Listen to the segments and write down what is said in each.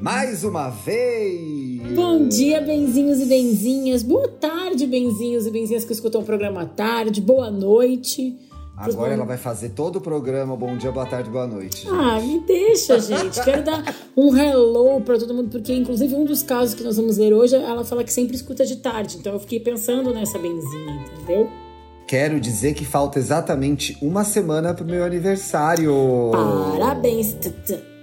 Mais uma vez! Bom dia, benzinhos e benzinhas. Boa tarde, benzinhos e benzinhas que escutam o programa à tarde. Boa noite. Agora ela vai fazer todo o programa Bom dia, boa tarde, boa noite. Gente. Ah, me deixa, gente. Quero dar um hello para todo mundo, porque inclusive um dos casos que nós vamos ler hoje, ela fala que sempre escuta de tarde. Então eu fiquei pensando nessa benzinha, entendeu? Quero dizer que falta exatamente uma semana pro meu aniversário. Parabéns.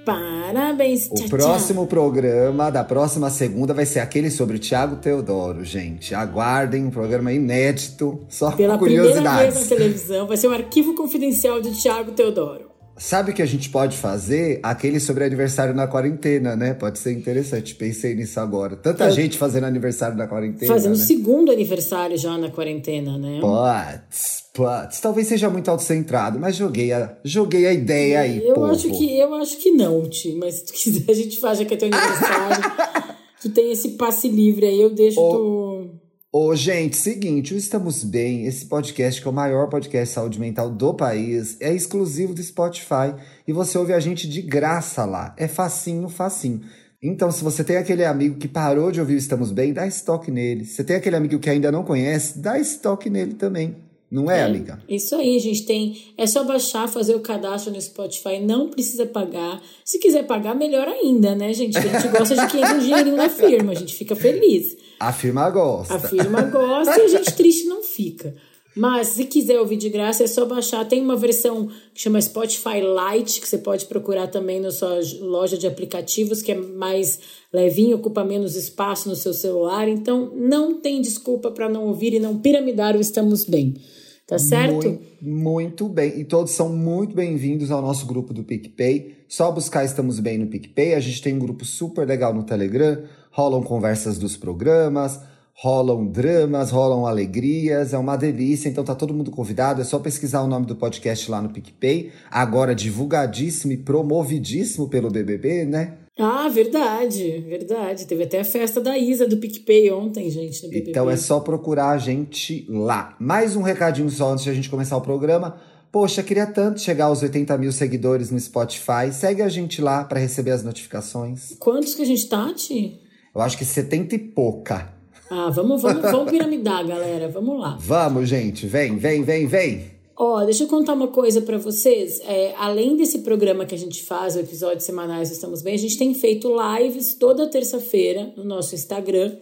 Parabéns, O tchau, próximo programa da próxima segunda vai ser aquele sobre o Thiago Teodoro, gente. Aguardem um programa inédito, só Pela com primeira vez na curiosidades. televisão, vai ser o arquivo confidencial de Tiago Teodoro. Sabe o que a gente pode fazer? Aquele sobre aniversário na quarentena, né? Pode ser interessante. Pensei nisso agora. Tanta Eu- gente fazendo aniversário na quarentena. Fazendo o né? segundo aniversário já na quarentena, né? Putz, putz. Talvez seja muito autocentrado, mas joguei a, joguei a ideia aí, eu povo. acho que eu acho que não, Ti, mas se tu quiser a gente faz já que é teu aniversário. tu tem esse passe livre aí, eu deixo tu. Ô, gente, seguinte, o Estamos Bem, esse podcast que é o maior podcast de saúde mental do país, é exclusivo do Spotify e você ouve a gente de graça lá. É facinho, facinho. Então, se você tem aquele amigo que parou de ouvir o Estamos Bem, dá estoque nele. Se você tem aquele amigo que ainda não conhece, dá estoque nele também. Não é, amiga? Isso aí, gente tem. É só baixar, fazer o cadastro no Spotify, não precisa pagar. Se quiser pagar, melhor ainda, né, gente? A gente gosta de que entre um dinheirinho na firma, a gente fica feliz. A firma gosta. A firma gosta e a gente triste não fica. Mas se quiser ouvir de graça, é só baixar. Tem uma versão que chama Spotify Lite, que você pode procurar também na sua loja de aplicativos, que é mais levinho, ocupa menos espaço no seu celular. Então, não tem desculpa para não ouvir e não piramidar o Estamos Bem. Tá certo? Muito, muito bem. E todos são muito bem-vindos ao nosso grupo do PicPay. Só buscar Estamos Bem no PicPay. A gente tem um grupo super legal no Telegram. Rolam conversas dos programas, rolam dramas, rolam alegrias. É uma delícia. Então tá todo mundo convidado. É só pesquisar o nome do podcast lá no PicPay. Agora divulgadíssimo e promovidíssimo pelo BBB, né? Ah, verdade, verdade. Teve até a festa da Isa do PicPay ontem, gente, no BBB. Então é só procurar a gente lá. Mais um recadinho só antes de a gente começar o programa. Poxa, queria tanto chegar aos 80 mil seguidores no Spotify. Segue a gente lá para receber as notificações. Quantos que a gente tá, Ti? Eu acho que 70 e pouca. Ah, vamos, vamos, vamos piramidar, galera. Vamos lá. Vamos, gente. Vem, vem, vem, vem. Ó, deixa eu contar uma coisa pra vocês. É, além desse programa que a gente faz, o episódio semanais Estamos Bem, a gente tem feito lives toda terça-feira no nosso Instagram.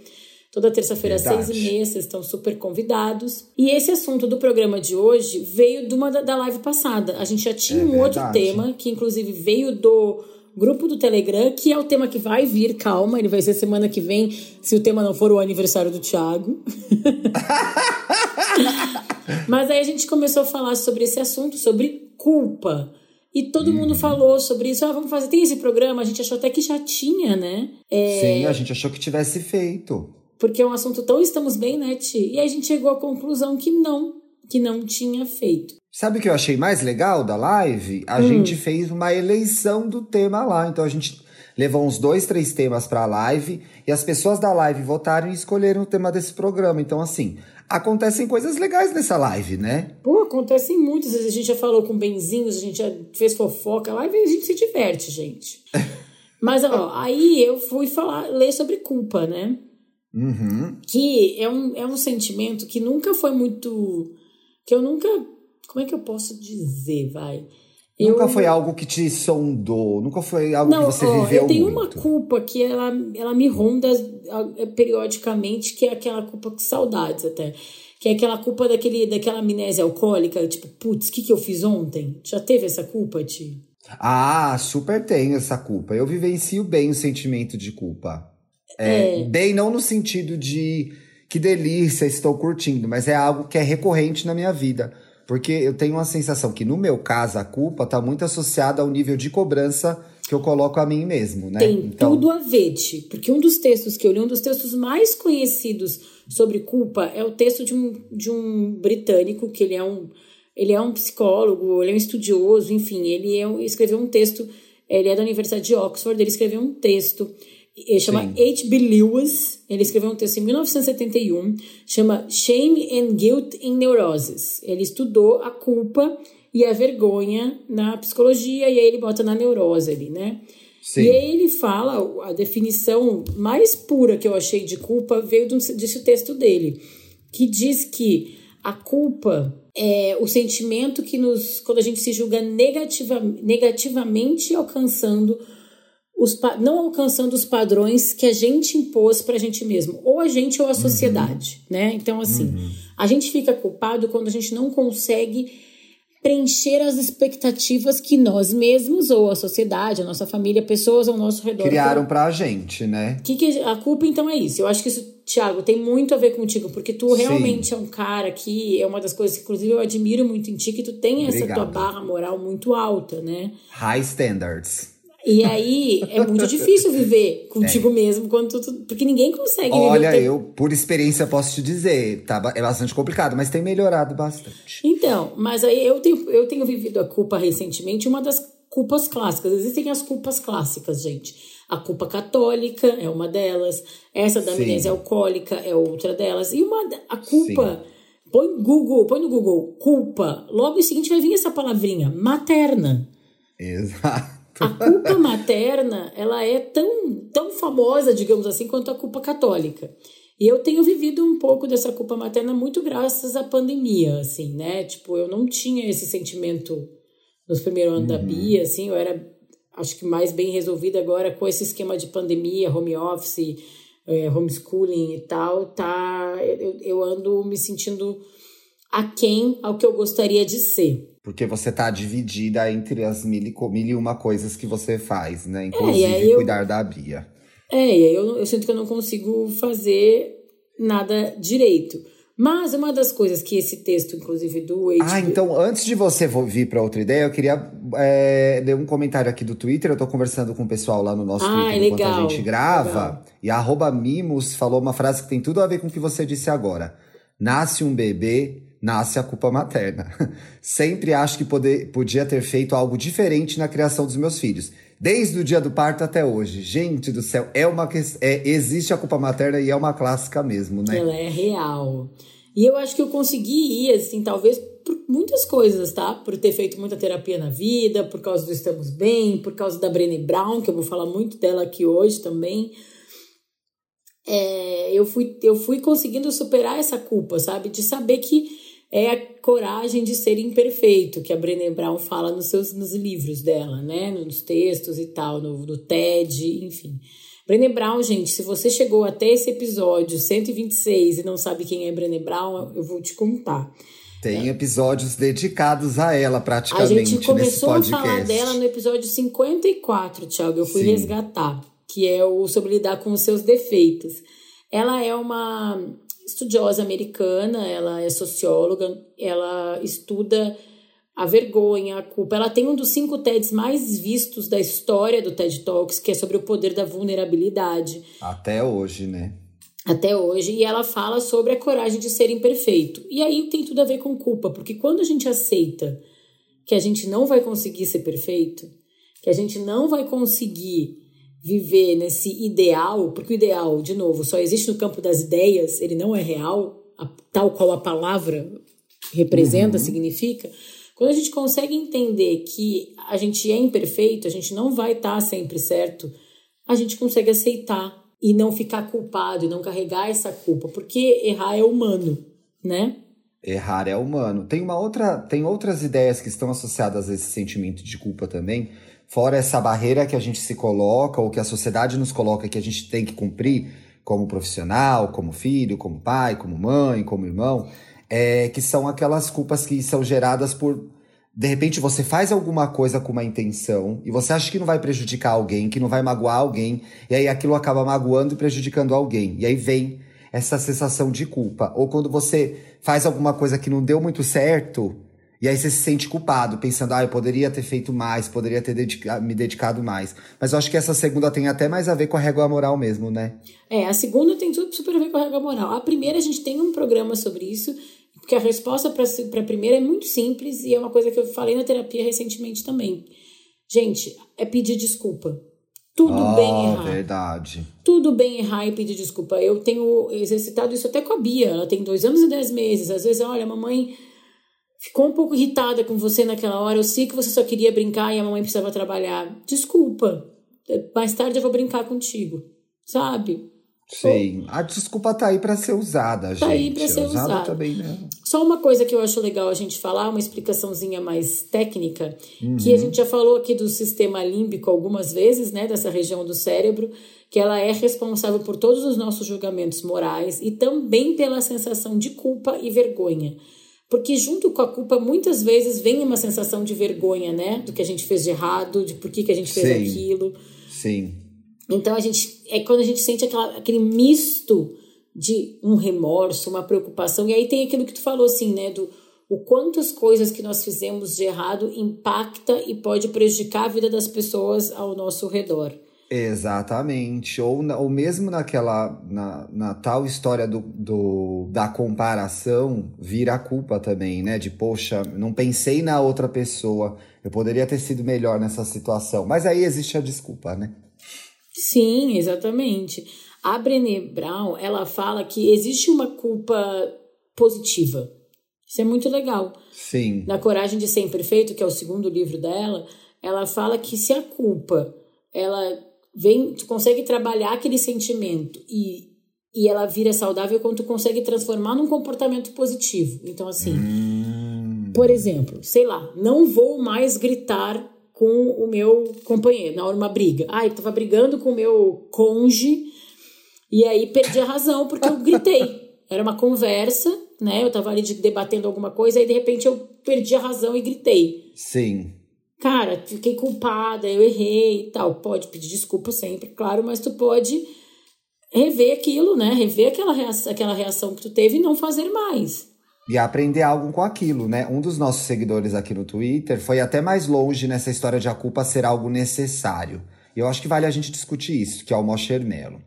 Toda terça-feira às seis e meia, vocês estão super convidados. E esse assunto do programa de hoje veio de uma da, da live passada. A gente já tinha É um outro verdade. tema, que inclusive veio do grupo do Telegram, que é o tema que vai vir, calma, ele vai ser semana que vem, se o tema não for o aniversário do Thiago. Mas aí a gente começou a falar sobre esse assunto, sobre culpa. E todo mundo Uhum. falou sobre isso. Ah, vamos fazer. Tem esse programa, a gente achou até que já tinha, né? É, Sim, a gente achou que tivesse feito. porque é um assunto tão estamos bem, né, Ti? E aí a gente chegou à conclusão que não, que não tinha feito. Sabe o que eu achei mais legal da live? A Hum. gente fez uma eleição do tema lá. Então a gente levou uns dois, três temas pra live e as pessoas da live votaram e escolheram o tema desse programa. Então, assim, acontecem coisas legais nessa live, né? Pô, acontecem muitas. A gente já falou com benzinhos, a gente já fez fofoca lá e a gente se diverte, gente. Mas, ó, aí eu fui falar, ler sobre culpa, né? Uhum. que é um, é um sentimento que nunca foi muito. Que eu nunca. Como é que eu posso dizer, vai? Eu, Nunca foi algo que te sondou, nunca foi algo Não, que você ó, viveu eu tenho muito. uma culpa que ela, ela me ronda ah, periodicamente, que é aquela culpa com saudades até. Que é aquela culpa daquele, daquela amnésia alcoólica, tipo, putz, o que, que eu fiz ontem? Já teve essa culpa, Ti? Ah, super tenho essa culpa. Eu vivencio bem o sentimento de culpa. É, Bem, não no sentido de que delícia, estou curtindo, mas é algo que é recorrente na minha vida. Porque eu tenho uma sensação que, no meu caso, a culpa está muito associada ao nível de cobrança que eu coloco a mim mesmo, né? Tem então... tudo a ver, porque um dos textos que eu li, um dos textos mais conhecidos sobre culpa é o texto de um, de um britânico, que ele é um, ele é um psicólogo, ele é um estudioso, enfim, ele é, escreveu um texto, ele é da Universidade de Oxford, ele escreveu um texto, ele chama H.B. Lewis, ele escreveu um texto em 1971, chama Shame and Guilt in Neurosis. Ele estudou a culpa e a vergonha na psicologia, e aí ele bota na neurose ali, né? Sim. E aí ele fala, a definição mais pura que eu achei de culpa veio desse texto dele, que diz que a culpa é o sentimento que nos, quando a gente se julga negativa, negativamente alcançando os, não alcançando os padrões que a gente impôs para a gente mesmo, ou a gente ou a sociedade, uhum. né? Então, assim, uhum. a gente fica culpado quando a gente não consegue preencher as expectativas que nós mesmos, ou a sociedade, a nossa família, pessoas ao nosso redor. Criaram pra gente, né? Que que, a culpa, então, é isso. Eu acho que isso, Thiago, tem muito a ver contigo, porque tu realmente Sim. é um cara que é uma das coisas que, inclusive, eu admiro muito em ti, que tu tem essa tua barra moral muito alta, né? High standards. E aí é muito difícil viver contigo é. mesmo, quando tu, porque ninguém consegue Olha, viver. Olha, eu, por experiência, posso te dizer, tá, é bastante complicado, mas tem melhorado bastante. Então, mas aí eu tenho, eu tenho vivido a culpa recentemente, uma das culpas clássicas. Existem as culpas clássicas, gente. A culpa católica é uma delas, essa da amnésia alcoólica é outra delas. E uma a culpa. Sim. Põe Google, põe no Google culpa. Logo em seguinte vai vir essa palavrinha, materna. Exato. A culpa materna, ela é tão, tão famosa, digamos assim, quanto a culpa católica. E eu tenho vivido um pouco dessa culpa materna muito graças à pandemia, assim, né? Tipo, eu não tinha esse sentimento nos primeiros anos uhum. da Bia, assim, eu era, acho que mais bem resolvida agora com esse esquema de pandemia, home office, é, homeschooling e tal, tá? Eu, eu ando me sentindo aquém ao que eu gostaria de ser. Porque você tá dividida entre as mil e, mil e uma coisas que você faz, né? Inclusive é, eu, cuidar da Bia. É, e eu, eu sinto que eu não consigo fazer nada direito. Mas uma das coisas que esse texto, inclusive, do HBO... Ah, então antes de você vir para outra ideia, eu queria é, ler um comentário aqui do Twitter. Eu tô conversando com o pessoal lá no nosso ah, Twitter legal, enquanto a gente grava. Legal. E a arroba Mimos falou uma frase que tem tudo a ver com o que você disse agora. Nasce um bebê, nasce a culpa materna. Sempre acho que poder, podia ter feito algo diferente na criação dos meus filhos. Desde o dia do parto até hoje. Gente do céu, é uma é, existe a culpa materna e é uma clássica mesmo, né? Ela é real. E eu acho que eu consegui ir, assim, talvez por muitas coisas, tá? Por ter feito muita terapia na vida, por causa do Estamos Bem, por causa da Brené Brown, que eu vou falar muito dela aqui hoje também. É, eu, fui, eu fui conseguindo superar essa culpa, sabe? De saber que é a coragem de ser imperfeito, que a Brené Brown fala nos seus nos livros dela, né? Nos textos e tal, no, no TED, enfim. Brené Brown, gente, se você chegou até esse episódio 126 e não sabe quem é Brené Brown, eu vou te contar. Tem episódios dedicados a ela, praticamente. A gente começou a falar dela no episódio 54, Thiago. Eu fui Sim. resgatar, que é o sobre lidar com os seus defeitos. Ela é uma estudiosa americana, ela é socióloga, ela estuda a vergonha, a culpa. Ela tem um dos cinco TEDs mais vistos da história do TED Talks, que é sobre o poder da vulnerabilidade. Até hoje, né? Até hoje. E ela fala sobre a coragem de ser imperfeito. E aí tem tudo a ver com culpa, porque quando a gente aceita que a gente não vai conseguir ser perfeito, que a gente não vai conseguir viver nesse ideal, porque o ideal, de novo, só existe no campo das ideias, ele não é real, a, tal qual a palavra representa, uhum. significa. Quando a gente consegue entender que a gente é imperfeito, a gente não vai estar sempre certo, a gente consegue aceitar e não ficar culpado e não carregar essa culpa, porque errar é humano, né? Errar é humano. Tem uma outra, tem outras ideias que estão associadas a esse sentimento de culpa também, fora essa barreira que a gente se coloca, ou que a sociedade nos coloca que a gente tem que cumprir como profissional, como filho, como pai, como mãe, como irmão, é, que são aquelas culpas que são geradas por. De repente você faz alguma coisa com uma intenção e você acha que não vai prejudicar alguém, que não vai magoar alguém, e aí aquilo acaba magoando e prejudicando alguém. E aí vem essa sensação de culpa. Ou quando você faz alguma coisa que não deu muito certo, E aí você se sente culpado, pensando, ah, eu poderia ter feito mais, poderia ter dedica me dedicado mais. Mas eu acho que essa segunda tem até mais a ver com a régua moral mesmo, né? É, a segunda tem tudo super a ver com a régua moral. A primeira, a gente tem um programa sobre isso, porque a resposta para a primeira é muito simples e é uma coisa que eu falei na terapia recentemente também. Gente, é pedir desculpa. Tudo oh, bem errar. verdade. Tudo bem errar e pedir desculpa. Eu tenho exercitado isso até com a Bia. Ela tem dois anos e dez meses. Às vezes, olha, mamãe ficou um pouco irritada com você naquela hora. Eu sei que você só queria brincar e a mamãe precisava trabalhar. Desculpa. Mais tarde eu vou brincar contigo. Sabe? Sim. A desculpa tá aí para ser usada, gente. Tá aí pra ser usada. usada. Também, né? Só uma coisa que eu acho legal a gente falar, uma explicaçãozinha mais técnica, uhum. que a gente já falou aqui do sistema límbico algumas vezes, né, dessa região do cérebro, que ela é responsável por todos os nossos julgamentos morais e também pela sensação de culpa e vergonha. Porque junto com a culpa, muitas vezes vem uma sensação de vergonha, né? Do que a gente fez de errado, de por que, que a gente fez Sim. aquilo. Sim. Então a gente é quando a gente sente aquela, aquele misto de um remorso, uma preocupação. E aí tem aquilo que tu falou assim, né, do o quanto as coisas que nós fizemos de errado impacta e pode prejudicar a vida das pessoas ao nosso redor. Exatamente. Ou, ou mesmo naquela. Na, na tal história do, do, da comparação, vira a culpa também, né? De, poxa, não pensei na outra pessoa. Eu poderia ter sido melhor nessa situação. Mas aí existe a desculpa, né? Sim, exatamente. A Brené Brown, ela fala que existe uma culpa positiva. Isso é muito legal. Sim. Na Coragem de Ser Imperfeito, que é o segundo livro dela, ela fala que se a culpa, ela vem, tu consegue trabalhar aquele sentimento e, e ela vira saudável quando tu consegue transformar num comportamento positivo. Então, assim, hum. por exemplo, sei lá, não vou mais gritar com o meu companheiro, na hora de uma briga. Ah, eu tava brigando com o meu conge e aí perdi a razão porque eu gritei. Era uma conversa, né? Eu tava ali debatendo alguma coisa e de repente eu perdi a razão e gritei. Sim. Cara, fiquei culpada, eu errei e tal. Pode pedir desculpa sempre, claro, mas tu pode rever aquilo, né? Rever aquela reação, aquela reação que tu teve e não fazer mais e aprender algo com aquilo, né? Um dos nossos seguidores aqui no Twitter foi até mais longe nessa história de a culpa ser algo necessário. E eu acho que vale a gente discutir isso, que é o Mosher Mello.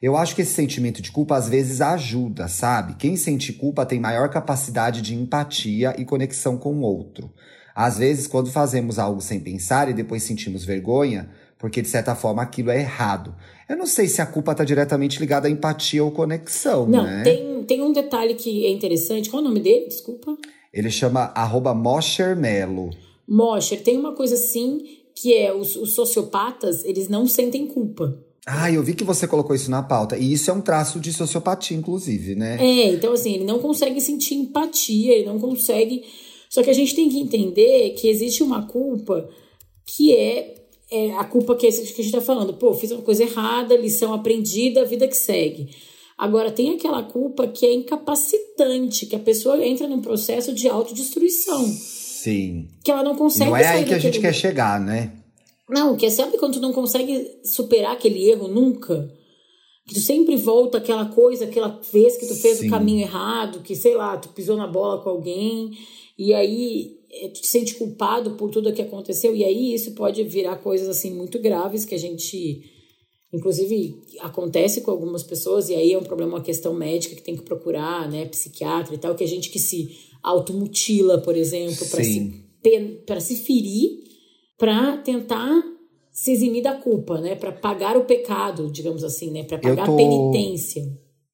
Eu acho que esse sentimento de culpa às vezes ajuda, sabe? Quem sente culpa tem maior capacidade de empatia e conexão com o outro. Às vezes, quando fazemos algo sem pensar e depois sentimos vergonha, porque de certa forma aquilo é errado. Eu não sei se a culpa está diretamente ligada à empatia ou conexão, não, né? tem, tem um detalhe que é interessante. Qual é o nome dele? Desculpa. Ele chama arroba Mosher Melo. Mosher, tem uma coisa assim que é os, os sociopatas, eles não sentem culpa. Ah, eu vi que você colocou isso na pauta. E isso é um traço de sociopatia, inclusive, né? É, então assim, ele não consegue sentir empatia, ele não consegue. Só que a gente tem que entender que existe uma culpa que é é a culpa que, é que a gente está falando. Pô, fiz uma coisa errada, lição aprendida, vida que segue. Agora, tem aquela culpa que é incapacitante, que a pessoa entra num processo de autodestruição. Sim. Que ela não consegue Não é aí que a gente quer chegar, né? Não, que é sempre quando tu não consegue superar aquele erro nunca. Que tu sempre volta aquela coisa, aquela vez que tu fez Sim. o caminho errado, que sei lá, tu pisou na bola com alguém, e aí é, tu te sente culpado por tudo que aconteceu, e aí isso pode virar coisas assim muito graves que a gente. Inclusive, acontece com algumas pessoas, e aí é um problema, uma questão médica que tem que procurar, né, psiquiatra e tal, que a gente que se automutila, por exemplo, para se, se ferir, para tentar se eximir da culpa, né, para pagar o pecado, digamos assim, né, para pagar tô... a penitência.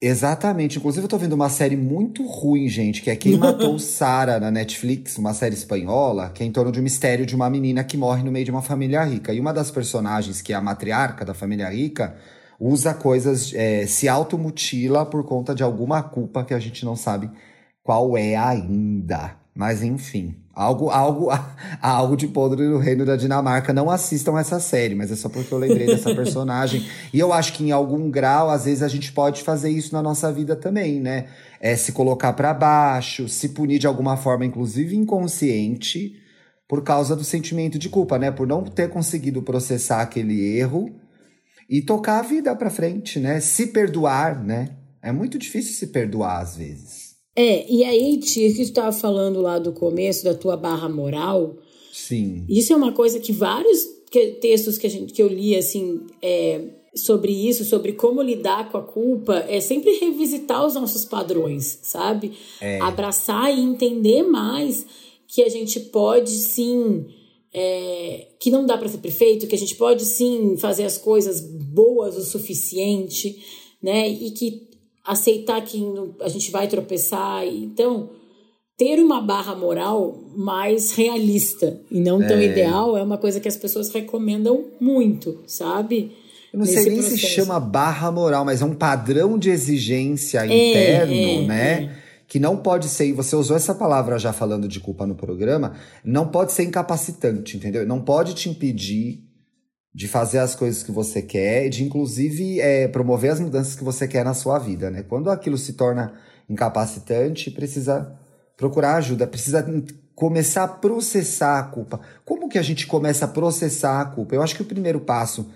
Exatamente. Inclusive, eu tô vendo uma série muito ruim, gente, que é Quem Matou Sara na Netflix, uma série espanhola, que é em torno de um mistério de uma menina que morre no meio de uma família rica. E uma das personagens, que é a matriarca da família rica, usa coisas, é, se automutila por conta de alguma culpa que a gente não sabe qual é ainda. Mas enfim, algo, algo, algo de podre no reino da Dinamarca. Não assistam essa série, mas é só porque eu lembrei dessa personagem. E eu acho que em algum grau, às vezes a gente pode fazer isso na nossa vida também, né? É se colocar para baixo, se punir de alguma forma, inclusive inconsciente, por causa do sentimento de culpa, né? Por não ter conseguido processar aquele erro e tocar a vida para frente, né? Se perdoar, né? É muito difícil se perdoar às vezes. É, e aí, tia, que tu tava falando lá do começo da tua barra moral. Sim. Isso é uma coisa que vários textos que, a gente, que eu li, assim, é, sobre isso, sobre como lidar com a culpa, é sempre revisitar os nossos padrões, sabe? É. Abraçar e entender mais que a gente pode sim. É, que não dá para ser perfeito, que a gente pode sim fazer as coisas boas o suficiente, né? E que aceitar que a gente vai tropeçar. Então, ter uma barra moral mais realista e não tão É. ideal é uma coisa que as pessoas recomendam muito, sabe? Eu não sei nem se processo. chama barra moral, mas é um padrão de exigência É, interno, é, né? Que não pode ser, e você usou essa palavra já falando de culpa no programa, não pode ser incapacitante, entendeu? Não pode te impedir de fazer as coisas que você quer, de inclusive é, promover as mudanças que você quer na sua vida, né? Quando aquilo se torna incapacitante, precisa procurar ajuda, precisa começar a processar a culpa. Como que a gente começa a processar a culpa? Eu acho que o primeiro passo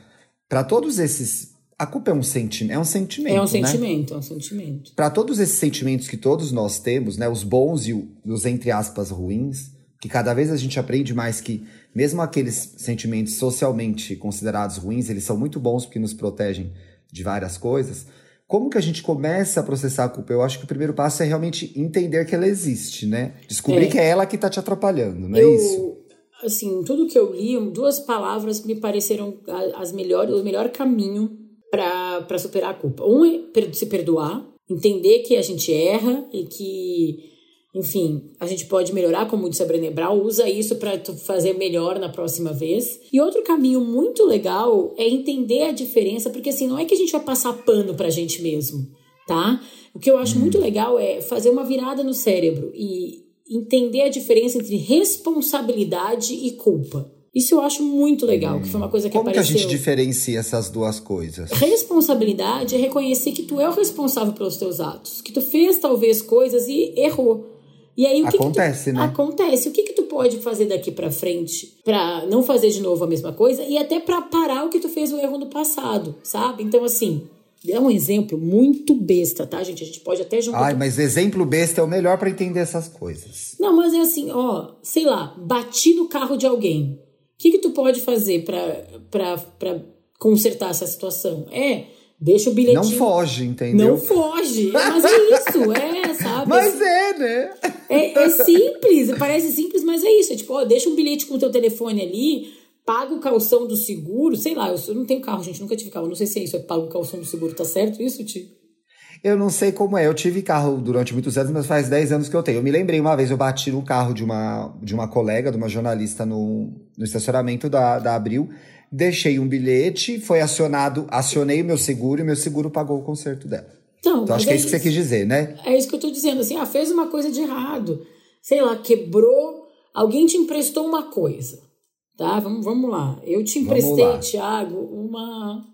para todos esses. A culpa é um, senti é um sentimento. É um né? sentimento, é um sentimento. Para todos esses sentimentos que todos nós temos, né, os bons e os entre aspas ruins, que cada vez a gente aprende mais que mesmo aqueles sentimentos socialmente considerados ruins, eles são muito bons porque nos protegem de várias coisas. Como que a gente começa a processar a culpa? Eu acho que o primeiro passo é realmente entender que ela existe, né? Descobrir É. que é ela que tá te atrapalhando, não é eu, isso? assim, tudo que eu li, duas palavras me pareceram as melhores, o melhor caminho para superar a culpa. Um é se perdoar, entender que a gente erra e que, enfim, a gente pode melhorar, como disse a Brené Brown, usa isso para fazer melhor na próxima vez. E outro caminho muito legal é entender a diferença, porque assim, não é que a gente vai passar pano pra gente mesmo, tá? O que eu acho muito legal é fazer uma virada no cérebro e entender a diferença entre responsabilidade e culpa. Isso eu acho muito legal, que foi uma coisa que Como que a apareceu. gente diferencia essas duas coisas? Responsabilidade é reconhecer que tu é o responsável pelos teus atos, que tu fez talvez coisas e errou. E aí o que Acontece, que tu... né? Acontece. O que que tu pode fazer daqui pra frente pra não fazer de novo a mesma coisa e até pra parar o que tu fez o erro no passado, sabe? Então assim, é um exemplo muito besta, tá, gente? A gente pode até juntar Ai, mas exemplo besta é o melhor para entender essas coisas. Não, mas é assim, ó, sei lá, bati no carro de alguém. O que, que tu pode fazer pra consertar essa situação? É, deixa o bilhetinho. Não foge, entendeu? Não foge. Mas é isso, é, sabe? Mas é, né? É, é simples, parece simples, mas é isso. É tipo, ó, deixa um bilhete com o teu telefone ali, paga o calção do seguro, sei lá, eu, não tenho carro, gente, nunca tive carro, não sei se é isso, é paga o calção do seguro, tá certo isso, Ti? Eu não sei como é. Eu tive carro durante muitos anos, mas faz 10 anos que eu tenho. Eu me lembrei uma vez, eu bati no carro de uma, de uma colega, de uma jornalista no, no estacionamento da, da Abril. Deixei um bilhete, foi acionado, acionei o meu seguro e meu seguro pagou o conserto dela. Então, Então acho que é isso que você quis dizer, né? É isso que eu tô dizendo, assim, ah, fez uma coisa de errado. Sei lá, quebrou, alguém te emprestou uma coisa, tá? Vamos, vamos lá. Eu te emprestei, lá. Thiago, uma...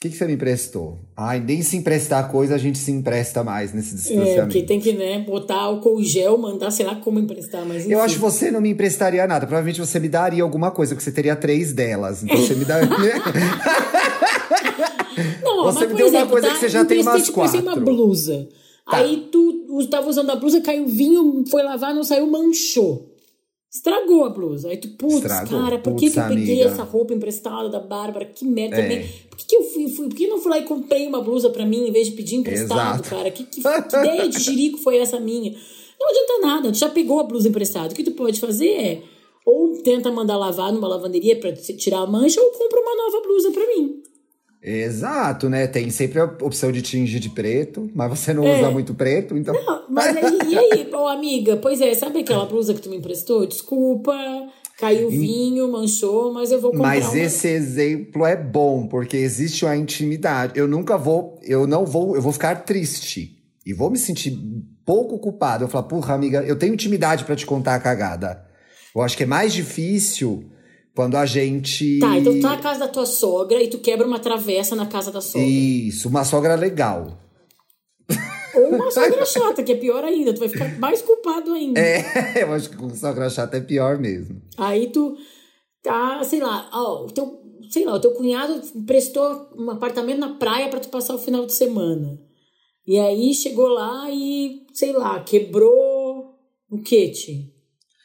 O que, que você me emprestou? Ai, nem se emprestar coisa a gente se empresta mais nesse É, distanciamento. porque tem que, né, botar álcool gel, mandar, sei lá como emprestar, mas. Eu acho que você não me emprestaria nada. Provavelmente você me daria alguma coisa, porque você teria três delas. Então você me daria. Não, Você mas, me deu uma exemplo, coisa tá? que você já tem umas emprestei uma quatro. blusa. Tá. Aí tu tava usando a blusa, caiu vinho, foi lavar, não saiu, manchou. Estragou a blusa. Aí tu, putz, Estragou. cara, por que, que eu peguei amiga. essa roupa emprestada da Bárbara? Que merda É. também. Por que, que eu fui, fui, por que eu não fui lá e comprei uma blusa pra mim em vez de pedir emprestado, Exato. cara? Que, que, que ideia de jirico foi essa minha? Não adianta nada, tu já pegou a blusa emprestada. O que tu pode fazer é ou tenta mandar lavar numa lavanderia pra te- tirar a mancha ou compra uma nova blusa pra mim. Exato, né? Tem sempre a opção de tingir de preto, mas você não É. usa muito preto, então. Não, mas aí, e aí, ô amiga? Pois é, sabe aquela blusa que tu me emprestou? Desculpa, caiu vinho, manchou, mas eu vou comprar Mas uma. esse exemplo é bom, porque existe uma intimidade. Eu nunca vou, eu não vou, eu vou ficar triste e vou me sentir pouco culpado. Eu falar, porra, amiga, eu tenho intimidade pra te contar a cagada. Eu acho que é mais difícil quando a gente. Tá, então tu tá na casa da tua sogra e tu quebra uma travessa na casa da sogra. Isso, uma sogra legal. Ou uma sogra chata, que é pior ainda, tu vai ficar mais culpado ainda. É, eu acho que com sogra chata é pior mesmo. Aí tu tá, sei lá, ó, o teu, sei lá, o teu cunhado emprestou um apartamento na praia pra tu passar o final de semana. E aí chegou lá e, sei lá, quebrou o quê, Ti?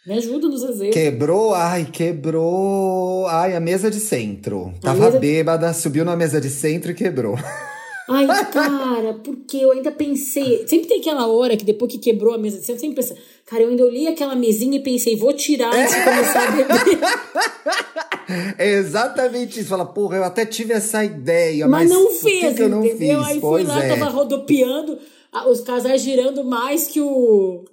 Me ajuda nos exemplos. Quebrou, ai, quebrou. Ai, a mesa de centro. A Tava mesa... bêbada, subiu na mesa de centro e quebrou. Ai, cara, porque eu ainda pensei. Sempre tem aquela hora que depois que quebrou a mesa de centro, sempre pensa, cara, eu ainda olhei aquela mesinha e pensei, vou tirar antes de começar a beber. É exatamente isso. Fala, porra, eu até tive essa ideia, mas, mas não fez, que que eu não entendeu? Fiz? Aí pois fui lá, é. tava rodopiando, os casais girando mais que o.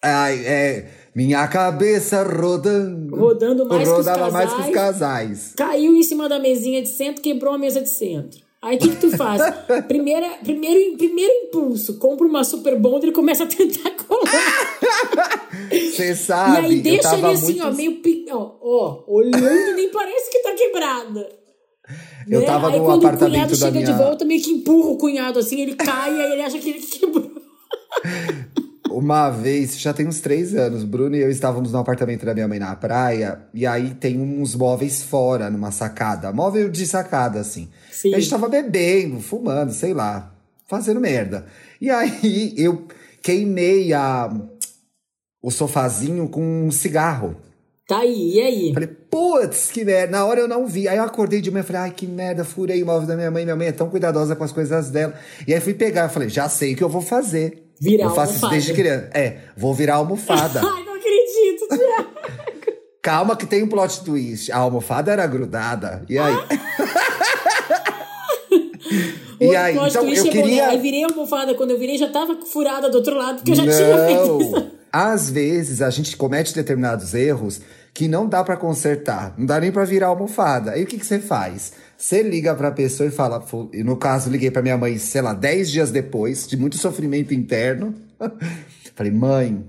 Ai, é. Minha cabeça rodando. Rodando mais Rodava que os casais. mais que os casais. Caiu em cima da mesinha de centro, quebrou a mesa de centro. Aí o que, que tu faz? Primeira, primeiro, primeiro impulso, compra uma super bonder e começa a tentar colar. Você sabe. E aí deixa ele assim, muito... ó, meio. Ó, ó, olhando, nem parece que tá quebrada. Eu né? tava aí, no quando apartamento o cunhado chega minha... de volta, meio que empurra o cunhado assim, ele cai e aí ele acha que ele quebrou. Uma vez, já tem uns três anos, Bruno e eu estávamos no apartamento da minha mãe na praia, e aí tem uns móveis fora, numa sacada. Móvel de sacada, assim. Sim. a gente tava bebendo, fumando, sei lá, fazendo merda. E aí eu queimei a, o sofazinho com um cigarro. Tá aí, e aí? Falei, putz, que merda. Na hora eu não vi. Aí eu acordei de manhã e falei, ai, que merda, furei o móvel da minha mãe. Minha mãe é tão cuidadosa com as coisas dela. E aí fui pegar, falei, já sei o que eu vou fazer. Virar eu faço almofada. isso desde criança. É, vou virar almofada. Ai, não acredito, Tiago. Calma que tem um plot twist. A almofada era grudada. E aí? e aí, então eu queria... Aí virei a almofada. Quando eu virei, já tava furada do outro lado, porque eu já não. tinha feito isso. Às vezes, a gente comete determinados erros que não dá para consertar. Não dá nem para virar almofada. Aí o que, que você faz? Você liga pra pessoa e fala. No caso, liguei pra minha mãe, sei lá, 10 dias depois, de muito sofrimento interno. Falei, mãe,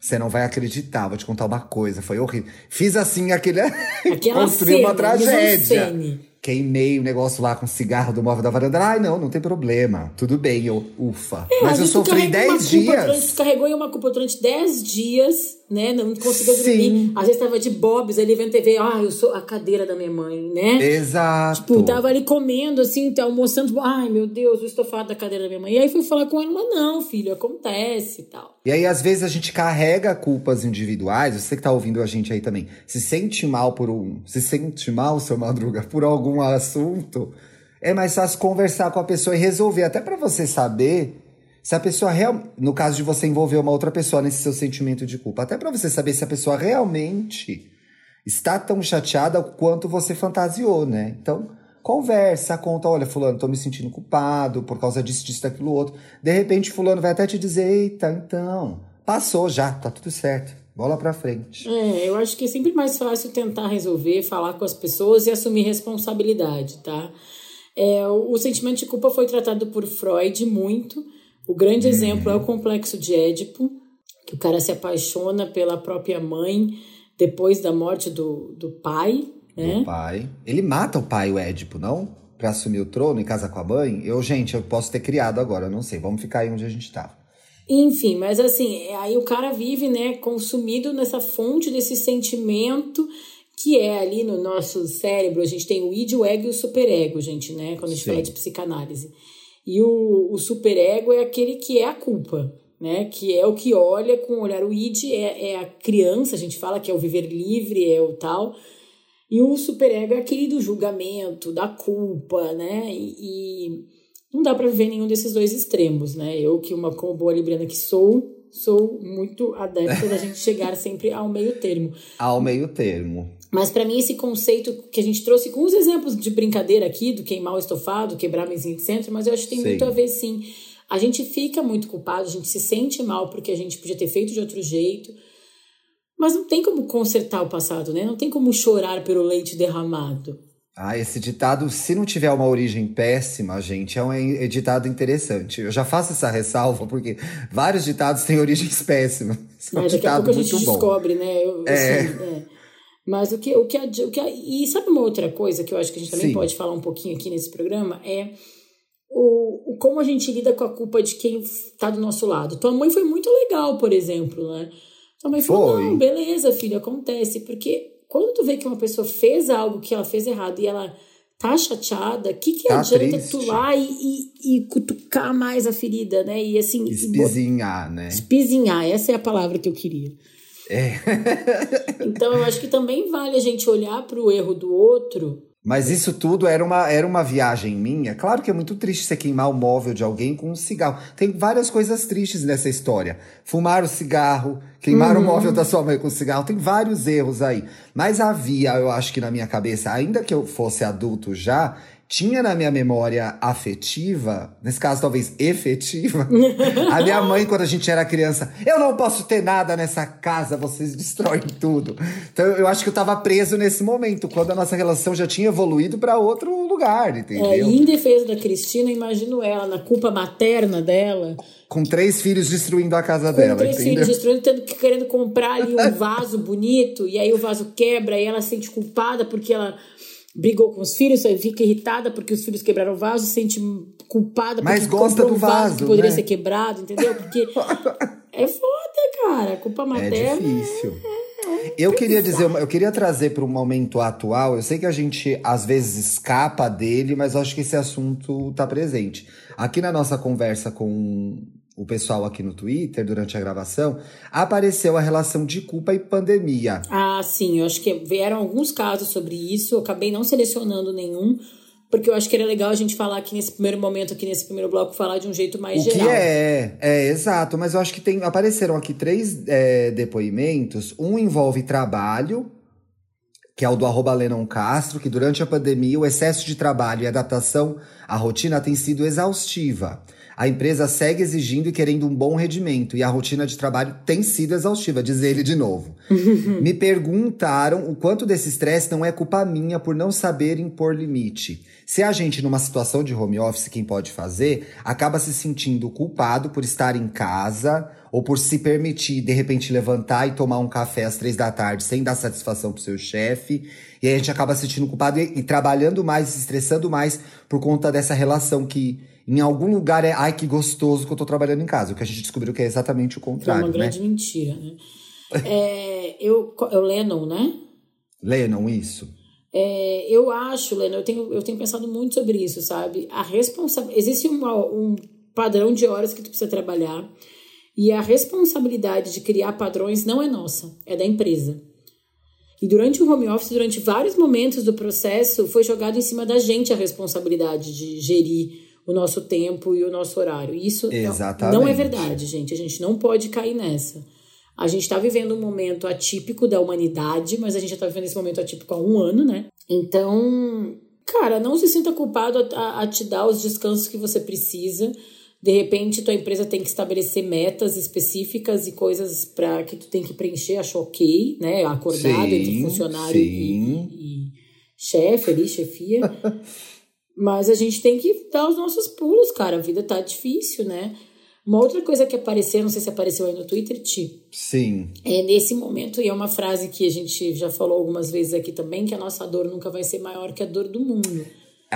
você não vai acreditar, vou te contar uma coisa, foi horrível. Fiz assim aquele. Construí uma tragédia queimei o negócio lá com cigarro do móvel da varanda. Ai, não, não tem problema. Tudo bem, eu, ufa. É, Mas eu sofri 10 dias. Durante, carregou em uma culpa durante 10 dias, né? Não conseguiu dormir. Às vezes tava de bobs ali vendo TV. Ah, eu sou a cadeira da minha mãe, né? Exato. Tipo, tava ali comendo, assim, almoçando. Tipo, Ai, meu Deus, o estofado da cadeira da minha mãe. E aí fui falar com ela, mas não, filho, acontece e tal. E aí, às vezes, a gente carrega culpas individuais. Você que tá ouvindo a gente aí também. Se sente mal por um. Se sente mal, seu madruga, por algum algum assunto, é mais fácil conversar com a pessoa e resolver. Até para você saber se a pessoa realmente. No caso de você envolver uma outra pessoa nesse seu sentimento de culpa. Até para você saber se a pessoa realmente está tão chateada quanto você fantasiou, né? Então, conversa, conta: olha, Fulano, tô me sentindo culpado por causa disso, disso, daquilo outro. De repente, Fulano vai até te dizer: eita, então, passou já, tá tudo certo. Bola pra frente. É, eu acho que é sempre mais fácil tentar resolver, falar com as pessoas e assumir responsabilidade, tá? É, o, o sentimento de culpa foi tratado por Freud muito. O grande uhum. exemplo é o complexo de Édipo, que o cara se apaixona pela própria mãe depois da morte do, do pai, né? Do pai. Ele mata o pai, o Édipo, não? Pra assumir o trono e casar com a mãe? Eu, gente, eu posso ter criado agora, não sei. Vamos ficar aí onde a gente tá. Enfim, mas assim, é, aí o cara vive, né, consumido nessa fonte desse sentimento que é ali no nosso cérebro, a gente tem o id, o ego e o superego, gente, né, quando a gente Sim. fala de psicanálise. E o, o superego é aquele que é a culpa, né, que é o que olha com o olhar. O id é, é a criança, a gente fala que é o viver livre, é o tal. E o superego é aquele do julgamento, da culpa, né, e, e não dá para viver nenhum desses dois extremos, né? Eu, que uma como boa libriana que sou, sou muito adepta da gente chegar sempre ao meio termo. Ao meio termo. Mas para mim esse conceito que a gente trouxe com os exemplos de brincadeira aqui, do queimar o estofado, quebrar a mesinha de centro, mas eu acho que tem sim. muito a ver sim. A gente fica muito culpado, a gente se sente mal porque a gente podia ter feito de outro jeito. Mas não tem como consertar o passado, né? Não tem como chorar pelo leite derramado. Ah, esse ditado, se não tiver uma origem péssima, gente, é um ditado interessante. Eu já faço essa ressalva, porque vários ditados têm origens péssimas. É, um daqui a pouco a gente descobre, né? Eu, é. Assim, é. Mas o que, o, que, o que. E sabe uma outra coisa que eu acho que a gente também Sim. pode falar um pouquinho aqui nesse programa? É o, o como a gente lida com a culpa de quem está do nosso lado. Tua mãe foi muito legal, por exemplo, né? Tua mãe falou: foi. não, beleza, filho, acontece. Porque quando tu vê que uma pessoa fez algo que ela fez errado e ela tá chateada, o que, que Tá adianta triste. tu lá e, e, e cutucar mais a ferida, né? E assim. e Espizinhar, né? Espizinhar, essa é a palavra que eu queria. É. Então eu acho que também vale a gente olhar para o erro do outro. Mas isso tudo era uma, era uma viagem minha. Claro que é muito triste você queimar o móvel de alguém com um cigarro. Tem várias coisas tristes nessa história. Fumar o cigarro, queimar o móvel da sua mãe com cigarro. Tem vários erros aí. Mas havia, eu acho que na minha cabeça, ainda que eu fosse adulto já, tinha na minha memória afetiva, nesse caso talvez efetiva, a minha mãe, quando a gente era criança, eu não posso ter nada nessa casa, vocês destroem tudo. Então eu acho que eu tava preso nesse momento, quando a nossa relação já tinha evoluído para outro lugar, É, entendeu? e em defesa da Cristina, eu imagino ela na culpa materna dela, Com três filhos destruindo a casa com dela, três entendeu? filhos destruindo, tendo que querendo comprar ali um vaso bonito, e aí o vaso quebra, e ela se sente culpada porque ela brigou com os filhos, fica irritada porque os filhos quebraram o vaso, se sente culpada Mas porque gosta do um vaso, vaso, que poderia né? ser quebrado, entendeu? Porque é foda, cara, culpa É materna. difícil. Eu queria dizer, eu queria trazer para o momento atual. Eu sei que a gente às vezes escapa dele, mas eu acho que esse assunto tá presente. Aqui na nossa conversa com o pessoal aqui no Twitter durante a gravação, apareceu a relação de culpa e pandemia. Ah, sim, eu acho que vieram alguns casos sobre isso, eu acabei não selecionando nenhum, porque eu acho que era legal a gente falar aqui nesse primeiro momento, aqui nesse primeiro bloco, falar de um jeito mais O que geral. é, é exato, mas eu acho que tem apareceram aqui três é, depoimentos. Um envolve trabalho, que é o do arroba Lennon Castro, que durante a pandemia o excesso de trabalho e adaptação à rotina tem sido exaustiva. A empresa segue exigindo e querendo um bom rendimento, e a rotina de trabalho tem sido exaustiva, diz ele de novo. Me perguntaram o quanto desse estresse não é culpa minha por não saber impor limite. Se a gente, numa situação de home office, quem pode fazer, acaba se sentindo culpado por estar em casa ou por se permitir, de repente, levantar e tomar um café às três da tarde sem dar satisfação pro seu chefe. E aí a gente acaba se sentindo culpado e, e trabalhando mais, se estressando mais por conta dessa relação que em algum lugar é ai que gostoso que eu tô trabalhando em casa. O que a gente descobriu que é exatamente o Que é contrário, uma né? grande mentira, né? é, eu, é o Lennon, né? Lennon, isso. É, eu acho, Lennon, eu tenho, eu tenho pensado muito sobre isso, sabe? A responsa Existe uma, um padrão de horas que tu precisa trabalhar e a responsabilidade de criar padrões não é nossa, é da empresa. E durante o home office, durante vários momentos do processo, foi jogado em cima da gente a responsabilidade de gerir o nosso tempo e o nosso horário. Isso não- Exatamente. não é verdade, gente. A gente não pode cair nessa. A gente está vivendo um momento atípico da humanidade, mas a gente já está vivendo esse momento atípico há um ano, né? Então, cara, não se sinta culpado a, a- a te dar os descansos que você precisa. De repente, tua empresa tem que estabelecer metas específicas e coisas para que tu tem que preencher, acho ok, né? Acordado Sim, entre funcionário e, e chefe ali, chefia. Mas a gente tem que dar os nossos pulos, cara. A vida tá difícil, né? Uma outra coisa que apareceu, não sei se apareceu aí no Twitter, Ti, Sim. é nesse momento, e é uma frase que a gente já falou algumas vezes aqui também, que a nossa dor nunca vai ser maior que a dor do mundo.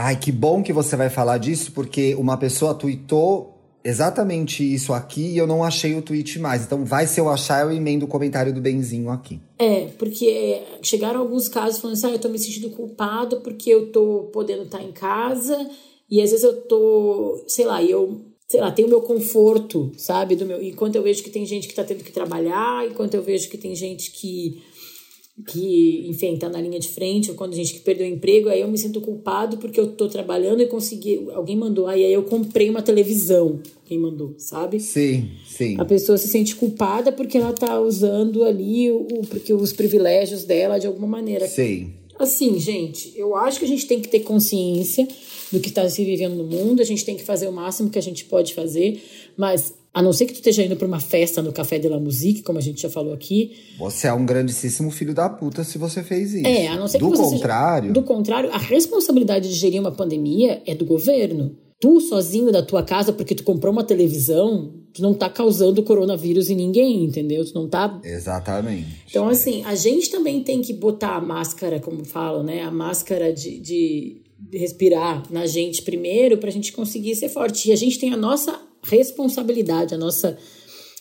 Ai, que bom que você vai falar disso, porque uma pessoa tweetou exatamente isso aqui e eu não achei o tweet mais. Então, vai se eu achar, eu emendo o comentário do Benzinho aqui. É, porque chegaram alguns casos falando assim, ah, eu tô me sentindo culpado porque eu tô podendo estar em casa e às vezes eu tô, sei lá, eu, sei lá, tenho o meu conforto, sabe, do meu, enquanto eu vejo que tem gente que tá tendo que trabalhar, enquanto eu vejo que tem gente que que, enfim, tá na linha de frente, ou quando gente que perdeu o emprego, aí eu me sinto culpado porque eu tô trabalhando e consegui, alguém mandou, aí aí eu comprei uma televisão, quem mandou, sabe? Sim, sim. A pessoa se sente culpada porque ela tá usando ali o, porque os privilégios dela de alguma maneira. Sim. Assim, gente, eu acho que a gente tem que ter consciência do que está se vivendo no mundo, a gente tem que fazer o máximo que a gente pode fazer, mas a não ser que tu esteja indo para uma festa no Café de la Musique, como a gente já falou aqui, Você é um grandíssimo filho da puta se você fez isso. é, a não ser que Do você seja- contrário, do contrário, a responsabilidade de gerir uma pandemia é do governo. Tu sozinho da tua casa porque tu comprou uma televisão, tu não tá causando coronavírus em ninguém, entendeu? Tu não tá exatamente. Então, assim, a gente também tem que botar a máscara, como falam, né? A máscara de, de, de respirar na gente primeiro pra gente conseguir ser forte. E a gente tem a nossa responsabilidade, a nossa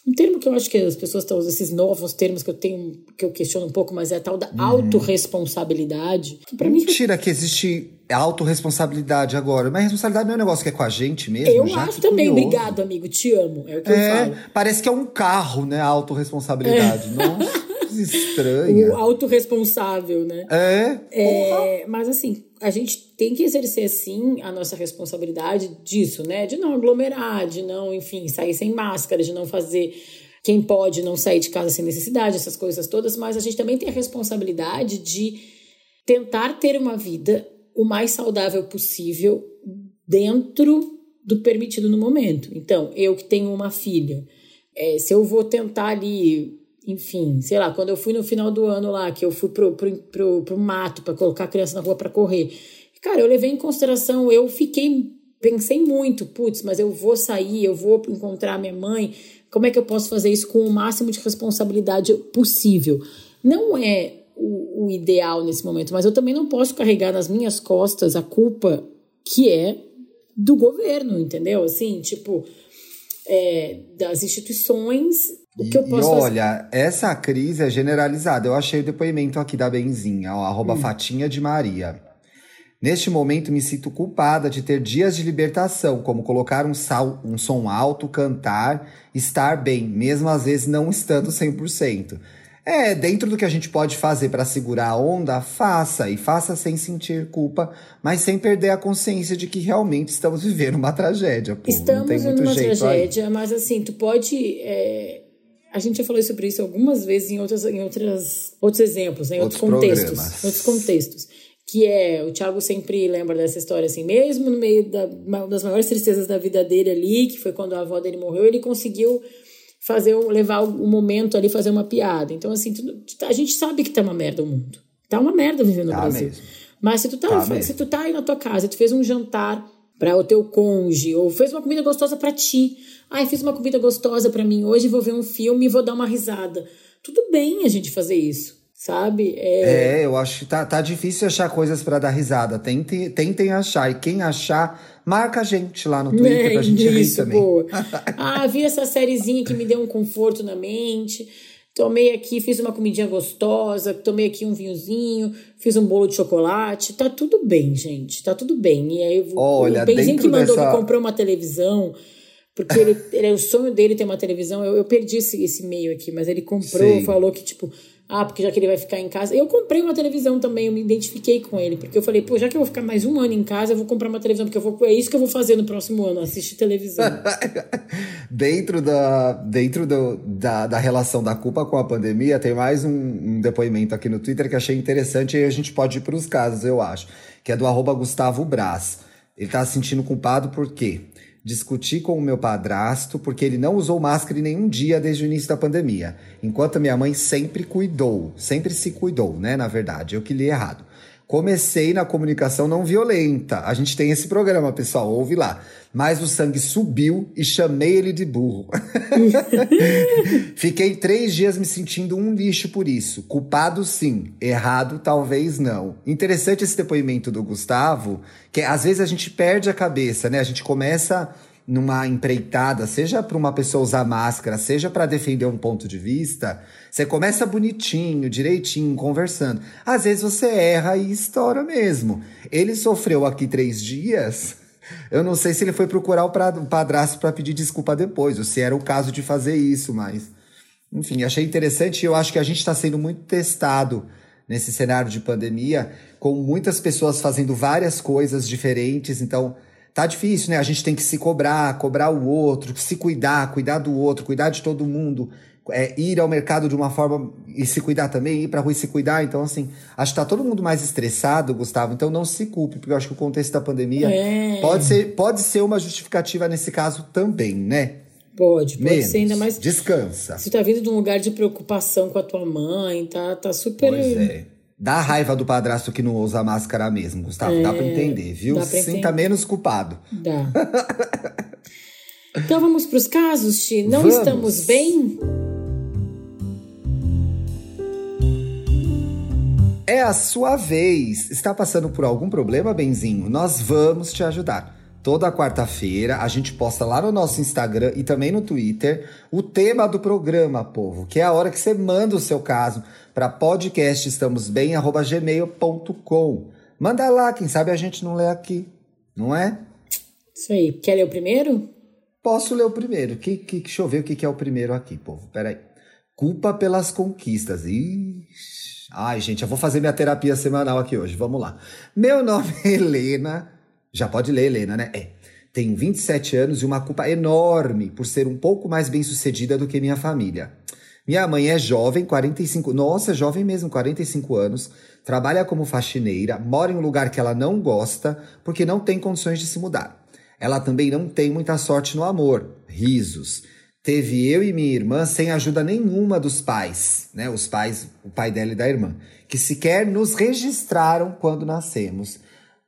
Um termo que eu acho que as pessoas estão usando, esses novos termos que eu tenho, que eu questiono um pouco, mas é a tal da uhum. autorresponsabilidade. Que pra Mentira mim... que existe autorresponsabilidade agora. Mas responsabilidade não é um negócio que é com a gente mesmo. Eu já? acho também. Curioso. Obrigado, amigo. Te amo. É o que é, eu falo. Parece que é um carro, né? A autorresponsabilidade. É. Nossa estranha. O autorresponsável, né? É. é mas assim, a gente tem que exercer sim a nossa responsabilidade disso, né? De não aglomerar, de não, enfim, sair sem máscara, de não fazer quem pode não sair de casa sem necessidade, essas coisas todas, mas a gente também tem a responsabilidade de tentar ter uma vida o mais saudável possível dentro do permitido no momento. Então, eu que tenho uma filha, é, se eu vou tentar ali enfim, sei lá, quando eu fui no final do ano lá, que eu fui pro, pro, pro, pro mato para colocar a criança na rua para correr, cara, eu levei em consideração, eu fiquei, pensei muito, putz, mas eu vou sair, eu vou encontrar minha mãe, como é que eu posso fazer isso com o máximo de responsabilidade possível? Não é o, o ideal nesse momento, mas eu também não posso carregar nas minhas costas a culpa que é do governo, entendeu? Assim, tipo, é, das instituições o que eu posso e olha, fazer? essa crise é generalizada. Eu achei o depoimento aqui da Benzinha, ó, arroba hum. Fatinha de Maria. Neste momento me sinto culpada de ter dias de libertação, como colocar um, sal, um som alto, cantar, estar bem, mesmo às vezes não estando 100%. É, dentro do que a gente pode fazer para segurar a onda, faça e faça sem sentir culpa, mas sem perder a consciência de que realmente estamos vivendo uma tragédia. Pô, estamos vivendo uma tragédia, aí. mas assim, tu pode é a gente já falou sobre isso algumas vezes em, outras, em outras, outros exemplos, né, em outros, outros contextos. Programas. Outros contextos. Que é, o Thiago sempre lembra dessa história assim, mesmo no meio da, das maiores tristezas da vida dele ali, que foi quando a avó dele morreu, ele conseguiu fazer levar o momento ali, fazer uma piada. Então, assim, tu, tu, a gente sabe que tá uma merda o mundo. Tá uma merda viver no tá Brasil. Mesmo. Mas se tu tá, tá se tu tá aí na tua casa, tu fez um jantar para o teu cônjuge, ou fez uma comida gostosa para ti, Ai, fiz uma comida gostosa para mim hoje, vou ver um filme e vou dar uma risada. Tudo bem a gente fazer isso, sabe? É, é eu acho que tá, tá difícil achar coisas para dar risada. Tentem, tentem achar. E quem achar, marca a gente lá no Twitter é, pra gente isso, rir também. Boa. ah, vi essa sériezinha que me deu um conforto na mente. Tomei aqui, fiz uma comidinha gostosa, tomei aqui um vinhozinho, fiz um bolo de chocolate. Tá tudo bem, gente. Tá tudo bem. E aí, Olha, o Benzinho que mandou dessa... que comprou uma televisão porque ele, ele, o sonho dele ter uma televisão. Eu, eu perdi esse, esse e-mail aqui, mas ele comprou, Sim. falou que, tipo, ah, porque já que ele vai ficar em casa. Eu comprei uma televisão também, eu me identifiquei com ele, porque eu falei, pô, já que eu vou ficar mais um ano em casa, eu vou comprar uma televisão, porque eu vou, é isso que eu vou fazer no próximo ano, assistir televisão. dentro da, dentro do, da, da relação da culpa com a pandemia, tem mais um, um depoimento aqui no Twitter que achei interessante e a gente pode ir para os casos, eu acho, que é do arroba Gustavo. Ele tá se sentindo culpado por quê? Discuti com o meu padrasto porque ele não usou máscara em nenhum dia desde o início da pandemia, enquanto minha mãe sempre cuidou, sempre se cuidou, né? Na verdade, eu que li errado. Comecei na comunicação não violenta. A gente tem esse programa, pessoal, ouve lá. Mas o sangue subiu e chamei ele de burro. Fiquei três dias me sentindo um lixo por isso. Culpado sim, errado talvez não. Interessante esse depoimento do Gustavo, que às vezes a gente perde a cabeça, né? A gente começa numa empreitada, seja para uma pessoa usar máscara, seja para defender um ponto de vista, você começa bonitinho, direitinho, conversando. Às vezes você erra e estoura mesmo. Ele sofreu aqui três dias. Eu não sei se ele foi procurar o padrasto para pedir desculpa depois, ou se era o caso de fazer isso, mas. Enfim, achei interessante e eu acho que a gente está sendo muito testado nesse cenário de pandemia, com muitas pessoas fazendo várias coisas diferentes. Então, tá difícil, né? A gente tem que se cobrar, cobrar o outro, se cuidar, cuidar do outro, cuidar de todo mundo. É, ir ao mercado de uma forma e se cuidar também, ir pra rua e se cuidar. Então, assim, acho que tá todo mundo mais estressado, Gustavo. Então, não se culpe, porque eu acho que o contexto da pandemia é. pode, ser, pode ser uma justificativa nesse caso também, né? Pode, pode Menos. ser ainda mais. Descansa. Você tá vindo de um lugar de preocupação com a tua mãe, tá, tá super. Pois é. Dá raiva do padrasto que não usa máscara mesmo, Gustavo. É, dá pra entender, viu? Pra Sinta entender. menos culpado. Dá. então vamos pros casos, Ti. Não vamos. estamos bem? É a sua vez. Está passando por algum problema, Benzinho? Nós vamos te ajudar. Toda quarta-feira a gente posta lá no nosso Instagram e também no Twitter o tema do programa, povo, que é a hora que você manda o seu caso para podcastestamosbem@gmail.com. Manda lá, quem sabe a gente não lê aqui, não é? Isso aí. Quer ler o primeiro? Posso ler o primeiro. Que, que, deixa eu ver o que, que é o primeiro aqui, povo. Peraí. Culpa pelas conquistas. Ixi. Ai, gente, eu vou fazer minha terapia semanal aqui hoje. Vamos lá. Meu nome é Helena. Já pode ler, Helena, né? É. Tenho 27 anos e uma culpa enorme por ser um pouco mais bem sucedida do que minha família. Minha mãe é jovem, 45. Nossa, jovem mesmo, 45 anos. Trabalha como faxineira, mora em um lugar que ela não gosta porque não tem condições de se mudar. Ela também não tem muita sorte no amor. Risos. Teve eu e minha irmã sem ajuda nenhuma dos pais, né? Os pais, o pai dela e da irmã, que sequer nos registraram quando nascemos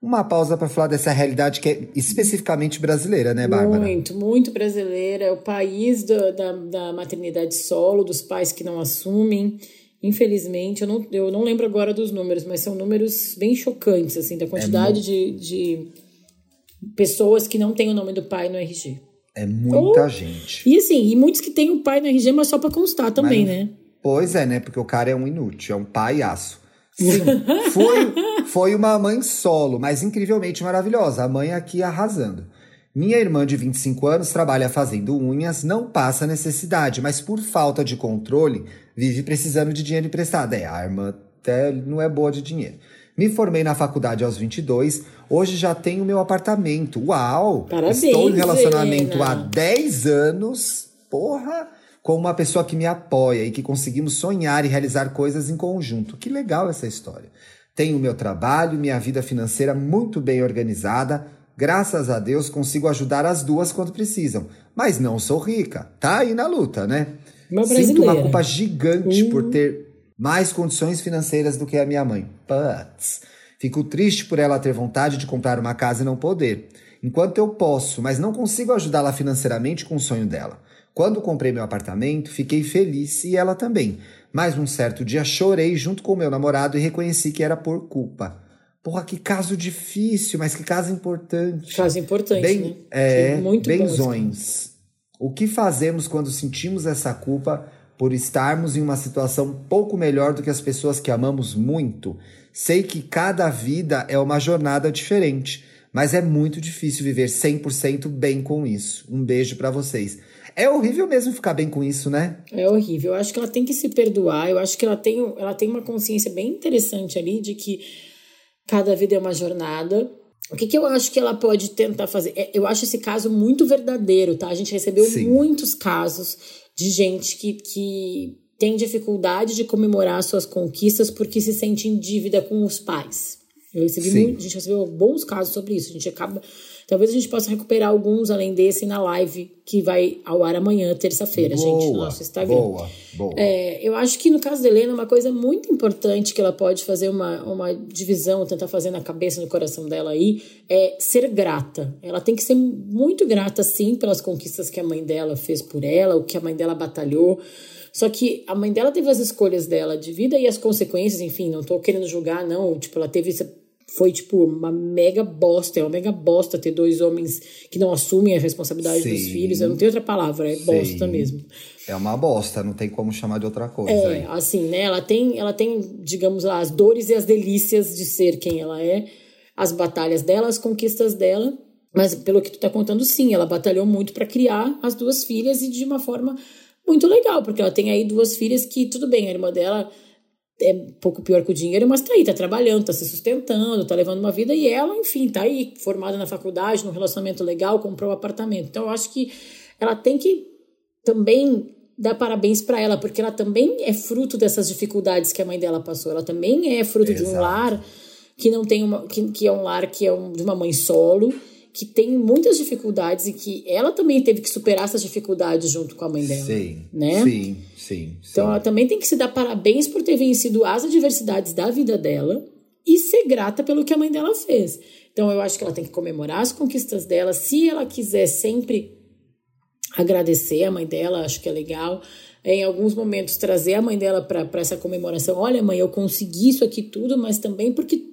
uma pausa para falar dessa realidade que é especificamente brasileira, né, Bárbara? Muito, muito brasileira. É o país do, da, da maternidade solo, dos pais que não assumem. Infelizmente, eu não, eu não lembro agora dos números, mas são números bem chocantes, assim, da quantidade é de, de pessoas que não têm o nome do pai no RG. É muita Ou, gente. E assim, e muitos que têm o pai no RG, mas só para constar também, mas, né? Pois é, né? Porque o cara é um inútil, é um paiaço. Sim, foi, foi uma mãe solo, mas incrivelmente maravilhosa. A mãe aqui arrasando. Minha irmã de 25 anos trabalha fazendo unhas, não passa necessidade, mas por falta de controle, vive precisando de dinheiro emprestado. É, a irmã até não é boa de dinheiro. Me formei na faculdade aos 22, hoje já tenho meu apartamento. Uau! Parabéns, Estou em relacionamento Helena. há 10 anos. Porra! com uma pessoa que me apoia e que conseguimos sonhar e realizar coisas em conjunto. Que legal essa história. Tenho meu trabalho, minha vida financeira muito bem organizada. Graças a Deus consigo ajudar as duas quando precisam. Mas não sou rica. Tá aí na luta, né? Uma Sinto uma culpa gigante por ter mais condições financeiras do que a minha mãe. Putz. Fico triste por ela ter vontade de comprar uma casa e não poder. Enquanto eu posso, mas não consigo ajudá-la financeiramente com o sonho dela. Quando comprei meu apartamento, fiquei feliz e ela também. Mas um certo dia chorei junto com meu namorado e reconheci que era por culpa. Porra, que caso difícil, mas que caso importante. Caso importante, bem, né? É, muito benzões. O que fazemos quando sentimos essa culpa por estarmos em uma situação pouco melhor do que as pessoas que amamos muito? Sei que cada vida é uma jornada diferente, mas é muito difícil viver 100% bem com isso. Um beijo para vocês. É horrível mesmo ficar bem com isso, né? É horrível. Eu acho que ela tem que se perdoar. Eu acho que ela tem, ela tem uma consciência bem interessante ali de que cada vida é uma jornada. O que, que eu acho que ela pode tentar fazer? É, eu acho esse caso muito verdadeiro, tá? A gente recebeu Sim. muitos casos de gente que, que tem dificuldade de comemorar suas conquistas porque se sente em dívida com os pais. Eu recebi muito, a gente recebeu bons casos sobre isso. A gente acaba Talvez a gente possa recuperar alguns além desse na live que vai ao ar amanhã, terça-feira, gente, no nosso Instagram. Boa, boa. É, eu acho que no caso da Helena, uma coisa muito importante que ela pode fazer uma, uma divisão, tentar fazer na cabeça, no coração dela aí, é ser grata. Ela tem que ser muito grata, sim, pelas conquistas que a mãe dela fez por ela, o que a mãe dela batalhou. Só que a mãe dela teve as escolhas dela de vida e as consequências, enfim, não tô querendo julgar, não. Tipo, ela teve foi, tipo, uma mega bosta. É uma mega bosta ter dois homens que não assumem a responsabilidade Sim. dos filhos. Eu não tenho outra palavra, é Sim. bosta mesmo. É uma bosta, não tem como chamar de outra coisa. É, assim, né? Ela tem, ela tem, digamos lá, as dores e as delícias de ser quem ela é, as batalhas dela, as conquistas dela. Mas pelo que tu tá contando, sim, ela batalhou muito para criar as duas filhas e de uma forma muito legal, porque ela tem aí duas filhas que, tudo bem, a irmã dela é um pouco pior que o dinheiro, mas tá aí, tá trabalhando, tá se sustentando, tá levando uma vida e ela, enfim, tá aí formada na faculdade, num relacionamento legal, comprou um apartamento. Então eu acho que ela tem que também dar parabéns para ela, porque ela também é fruto dessas dificuldades que a mãe dela passou. Ela também é fruto Exato. de um lar que não tem uma que, que é um lar que é um, de uma mãe solo que tem muitas dificuldades e que ela também teve que superar essas dificuldades junto com a mãe dela. Sim. Né? Sim, sim. Então ela também tem que se dar parabéns por ter vencido as adversidades da vida dela e ser grata pelo que a mãe dela fez. Então eu acho que ela tem que comemorar as conquistas dela. Se ela quiser sempre agradecer a mãe dela, acho que é legal. Em alguns momentos trazer a mãe dela para essa comemoração. Olha, mãe, eu consegui isso aqui tudo, mas também porque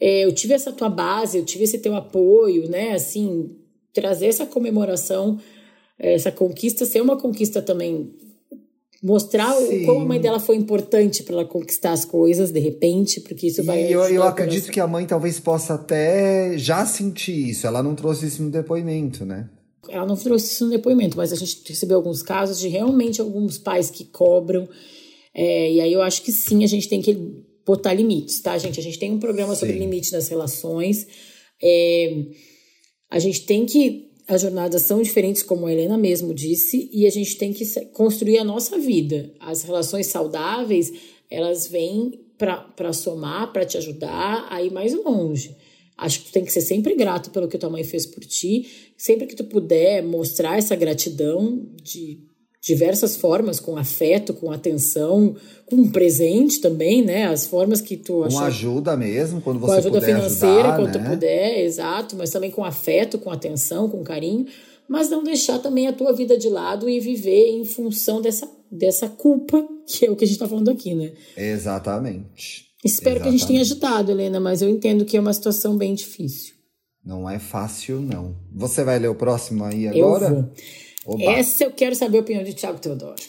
é, eu tive essa tua base, eu tive esse teu apoio, né? Assim, trazer essa comemoração, essa conquista ser uma conquista também mostrar Sim. o, como a mãe dela foi importante para ela conquistar as coisas de repente, porque isso vai. E eu, eu acredito que a mãe talvez possa até já sentir isso. Ela não trouxe isso no depoimento, né? Ela não trouxe isso no depoimento, mas a gente recebeu alguns casos de realmente alguns pais que cobram. É, e aí eu acho que sim, a gente tem que botar limites, tá, gente? A gente tem um programa sim. sobre limite das relações. É, a gente tem que as jornadas são diferentes, como a Helena mesmo disse, e a gente tem que construir a nossa vida. As relações saudáveis, elas vêm para somar, para te ajudar a ir mais longe. Acho que tu tem que ser sempre grato pelo que tua mãe fez por ti. Sempre que tu puder mostrar essa gratidão de diversas formas, com afeto, com atenção, com um presente também, né? As formas que tu achar... Com ajuda mesmo, quando você Com ajuda puder financeira, ajudar, quando né? tu puder, exato, mas também com afeto, com atenção, com carinho, mas não deixar também a tua vida de lado e viver em função dessa, dessa culpa, que é o que a gente tá falando aqui, né? Exatamente. Espero Exatamente. que a gente tenha ajudado, Helena, mas eu entendo que é uma situação bem difícil. Não é fácil, não. Você vai ler o próximo aí agora? Eu vou. Oba. Essa eu quero saber a opinião de Tiago Teodoro.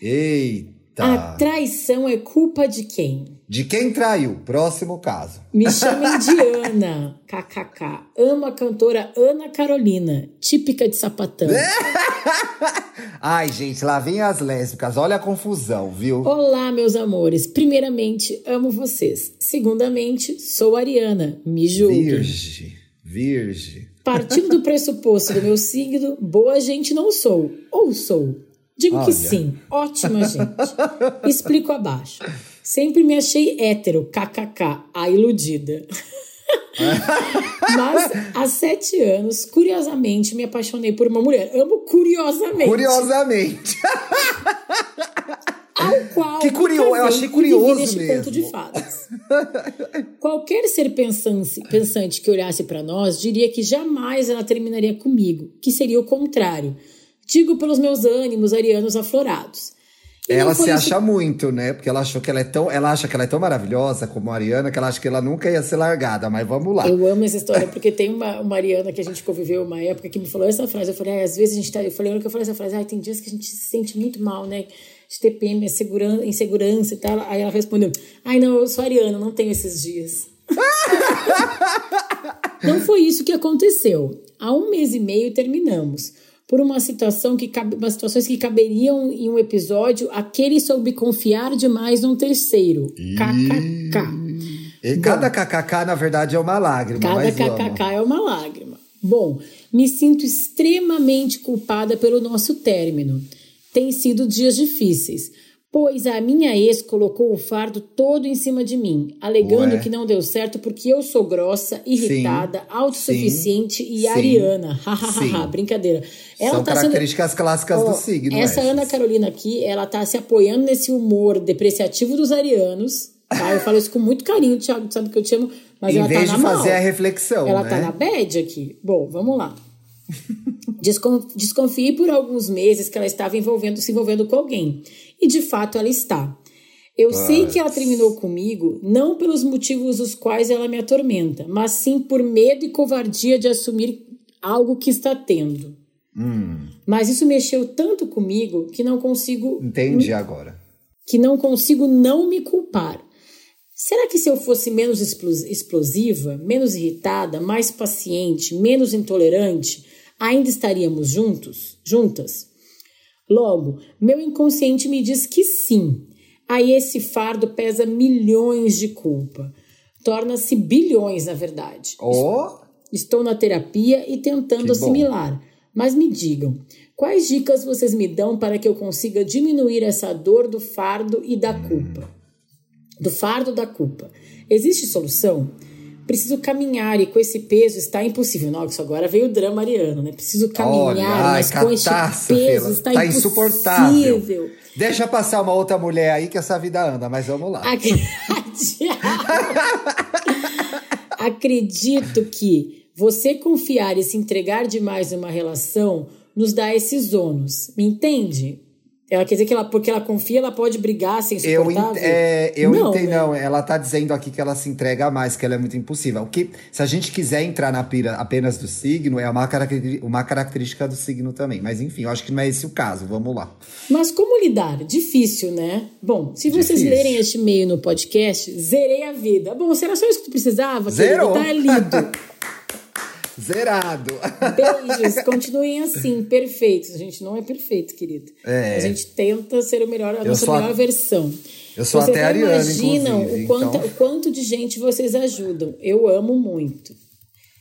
Eita! A traição é culpa de quem? De quem traiu? Próximo caso. Me chamem de Ana, kkk. Amo a cantora Ana Carolina, típica de sapatão. Ai, gente, lá vem as lésbicas. Olha a confusão, viu? Olá, meus amores. Primeiramente, amo vocês. Segundamente, sou Ariana. Me julguem. Virgem. Virgem. Partindo do pressuposto do meu signo, boa gente não sou. Ou sou. Digo Olha. que sim. Ótima gente. Explico abaixo. Sempre me achei hétero, kkk, a iludida. Mas há sete anos, curiosamente, me apaixonei por uma mulher. Amo curiosamente. Curiosamente. Ao qual Que curioso, eu achei curioso neste mesmo. conto de fadas. Qualquer ser pensante, pensante que olhasse para nós diria que jamais ela terminaria comigo, que seria o contrário. Digo pelos meus ânimos arianos aflorados. E Ela se acha muito, né? Porque ela achou que ela é tão. Ela acha que ela é tão maravilhosa como a Ariana que ela acha que ela nunca ia ser largada, mas vamos lá. Eu amo essa história, porque tem uma, uma Ariana que a gente conviveu uma época que me falou essa frase. Eu falei, ah, às vezes a gente tá. Eu falei, que eu falei essa frase, ah, tem dias que a gente se sente muito mal, né? De TPM, segurança, insegurança e tal. Aí ela respondeu, ai, não, eu sou Ariana, não tenho esses dias. não foi isso que aconteceu. Há um mês e meio terminamos. Por uma situação que cabe, umas situações que caberiam em um episódio, aquele soube confiar demais num terceiro. KKK. E cada kkk, na verdade, é uma lágrima. Cada kkk é uma lágrima. Bom, me sinto extremamente culpada pelo nosso término. Tem sido dias difíceis, pois a minha ex colocou o fardo todo em cima de mim, alegando Ué. que não deu certo porque eu sou grossa, irritada, autossuficiente e Sim. ariana. Hahaha, Sim. brincadeira. São tá sendo- características clássicas Ó, do signo. Essa essas. Ana Carolina aqui, ela tá se apoiando nesse humor depreciativo dos arianos. Tá? Eu falo isso com muito carinho, Thiago, sabe que eu te amo, mas Em ela vez tá na de fazer mal. a reflexão, Ela né? tá na bad aqui. Bom, vamos lá. Descon- Desconfiei por alguns meses que ela estava envolvendo, se envolvendo com alguém. E de fato ela está. Eu sei que ela terminou comigo não pelos motivos os quais ela me atormenta, mas sim por medo e covardia de assumir algo que está tendo. Hum, Mas isso mexeu tanto comigo que não consigo entendi agora. que não consigo não me culpar. Será que se eu fosse menos explos- explosiva, menos irritada, mais paciente, menos intolerante, ainda estaríamos juntos, juntas? Logo, meu inconsciente me diz que sim. Aí esse fardo pesa milhões de culpa. Torna-se bilhões, na verdade. Ó, Estou na terapia e tentando Que bom. assimilar. Mas me digam, quais dicas vocês me dão para que eu consiga diminuir essa dor do fardo e da culpa? Do fardo da culpa. Existe solução? Preciso caminhar e com esse peso está impossível. Não, isso agora veio o drama ariano, né? Preciso caminhar, olha, ai, mas com este catástrofe, peso está tá impossível. insuportável. Deixa passar uma outra mulher aí que essa vida anda, mas vamos lá. Ac- Acredito que você confiar e se entregar demais numa relação nos dá esses ônus. Me entende? Ela quer dizer que ela, porque ela confia, ela pode brigar sem Eu, insuportável? ent- é, eu não, entendo, né? não. Ela tá dizendo aqui que ela se entrega mais, que ela é muito impulsiva. O que, se a gente quiser entrar na pira apenas do signo, é uma, uma característica do signo também. Mas enfim, eu acho que não é esse o caso. Vamos lá. Mas como lidar? Difícil, né? Bom, se vocês Difícil. lerem este e-mail no podcast, zerei a vida. Bom, será só isso que tu precisava? Zerou. Tá lido. Zerado! Beijos, continuem assim, perfeitos. A gente não é perfeito, querido. É. A gente tenta ser o melhor, a Eu nossa sou a- melhor versão. Eu sou vocês até não ariano, imaginam o quanto, então- o quanto de gente vocês ajudam. Eu amo muito.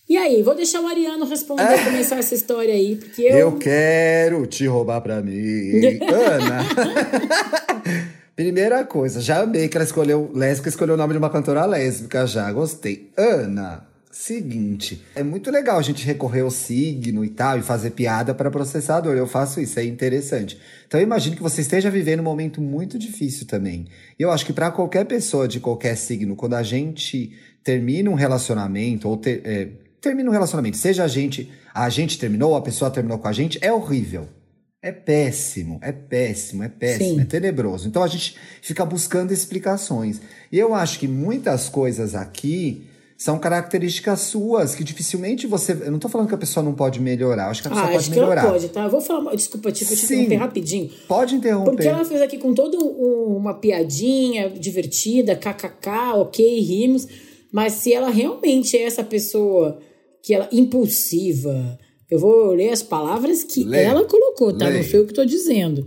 E aí, vou deixar o Ariano responder, começar essa história aí, porque eu. Eu quero te roubar pra mim. Ana! Primeira coisa, já amei que ela escolheu. Lésbica escolheu o nome de uma cantora lésbica, já gostei. Ana, seguinte, é muito legal a gente recorrer ao signo e tal, e fazer piada para processador. Eu faço isso, é interessante. Então eu imagino que você esteja vivendo um momento muito difícil também. E eu acho que para qualquer pessoa de qualquer signo, quando a gente termina um relacionamento, ou ter, é, termina um relacionamento, seja a gente, a gente terminou, ou a pessoa terminou com a gente, é horrível. É péssimo, é péssimo, é péssimo, Sim. é tenebroso. Então a gente fica buscando explicações. E eu acho que muitas coisas aqui são características suas que dificilmente você. Eu não tô falando que a pessoa não pode melhorar, eu acho que a pessoa Ah, pode acho que ela melhorar. pode, tá? Eu vou falar. Desculpa, tipo, te Sim. interromper rapidinho. Pode interromper. Porque ela fez aqui com toda um- uma piadinha divertida, kkk, ok, rimos. Mas se ela realmente é essa pessoa que ela impulsiva, eu vou ler as palavras que Lê. ela colocou, tá? Não Lê. foi eu que tô dizendo.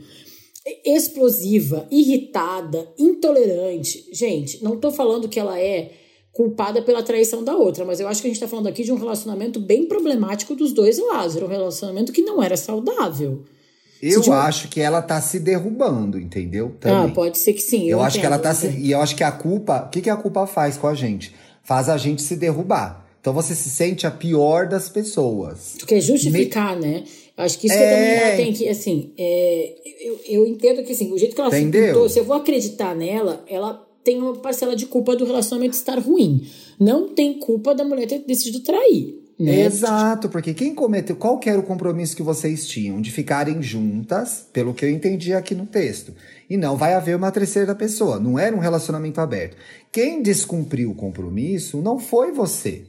Explosiva, irritada, intolerante. Gente, não tô falando que ela é culpada pela traição da outra, mas eu acho que a gente tá falando aqui de um relacionamento bem problemático dos dois lados. Era um relacionamento que não era saudável. Eu de acho que ela tá se derrubando, entendeu? Ah, Também. pode ser que sim. Eu acho que ela tá se. E eu acho que a culpa. O que, que a culpa faz com a gente? Faz a gente se derrubar. Então você se sente a pior das pessoas. Tu quer justificar, né? Eu Acho que isso que É. também ela tem que, assim, é, eu, eu entendo que, assim, o jeito que ela Entendeu? se pintou, se eu vou acreditar nela, ela tem uma parcela de culpa do relacionamento estar ruim. Não tem culpa da mulher ter decidido trair, né? Exato, porque quem cometeu. Qual era o compromisso que vocês tinham? De ficarem juntas, pelo que eu entendi aqui no texto. E não vai haver uma terceira pessoa. Não era um relacionamento aberto. Quem descumpriu o compromisso não foi você.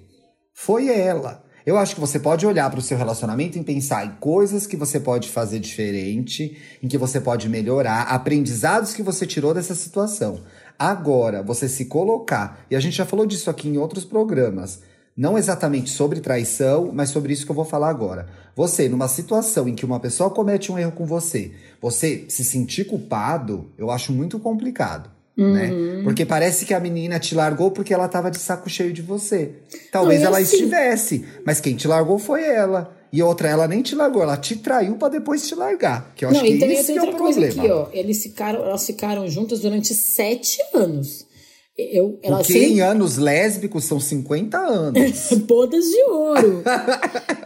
Foi ela. Eu acho que você pode olhar para o seu relacionamento e pensar em coisas que você pode fazer diferente, em que você pode melhorar, aprendizados que você tirou dessa situação. Agora, você se colocar, e a gente já falou disso aqui em outros programas, não exatamente sobre traição, mas sobre isso que eu vou falar agora. Você, numa situação em que uma pessoa comete um erro com você, você se sentir culpado, eu acho muito complicado. Né? Porque parece que a menina te largou porque ela tava de saco cheio de você. Talvez Não, ela assim- estivesse, mas quem te largou foi ela. E outra, ela nem te largou, ela te traiu pra depois te largar. Que eu acho Não, que e também isso que é o problema. aqui, ó. Eles ficaram, elas ficaram juntas durante sete anos. Eu, ela Porque sempre- em anos lésbicos são 50 anos. bodas de ouro.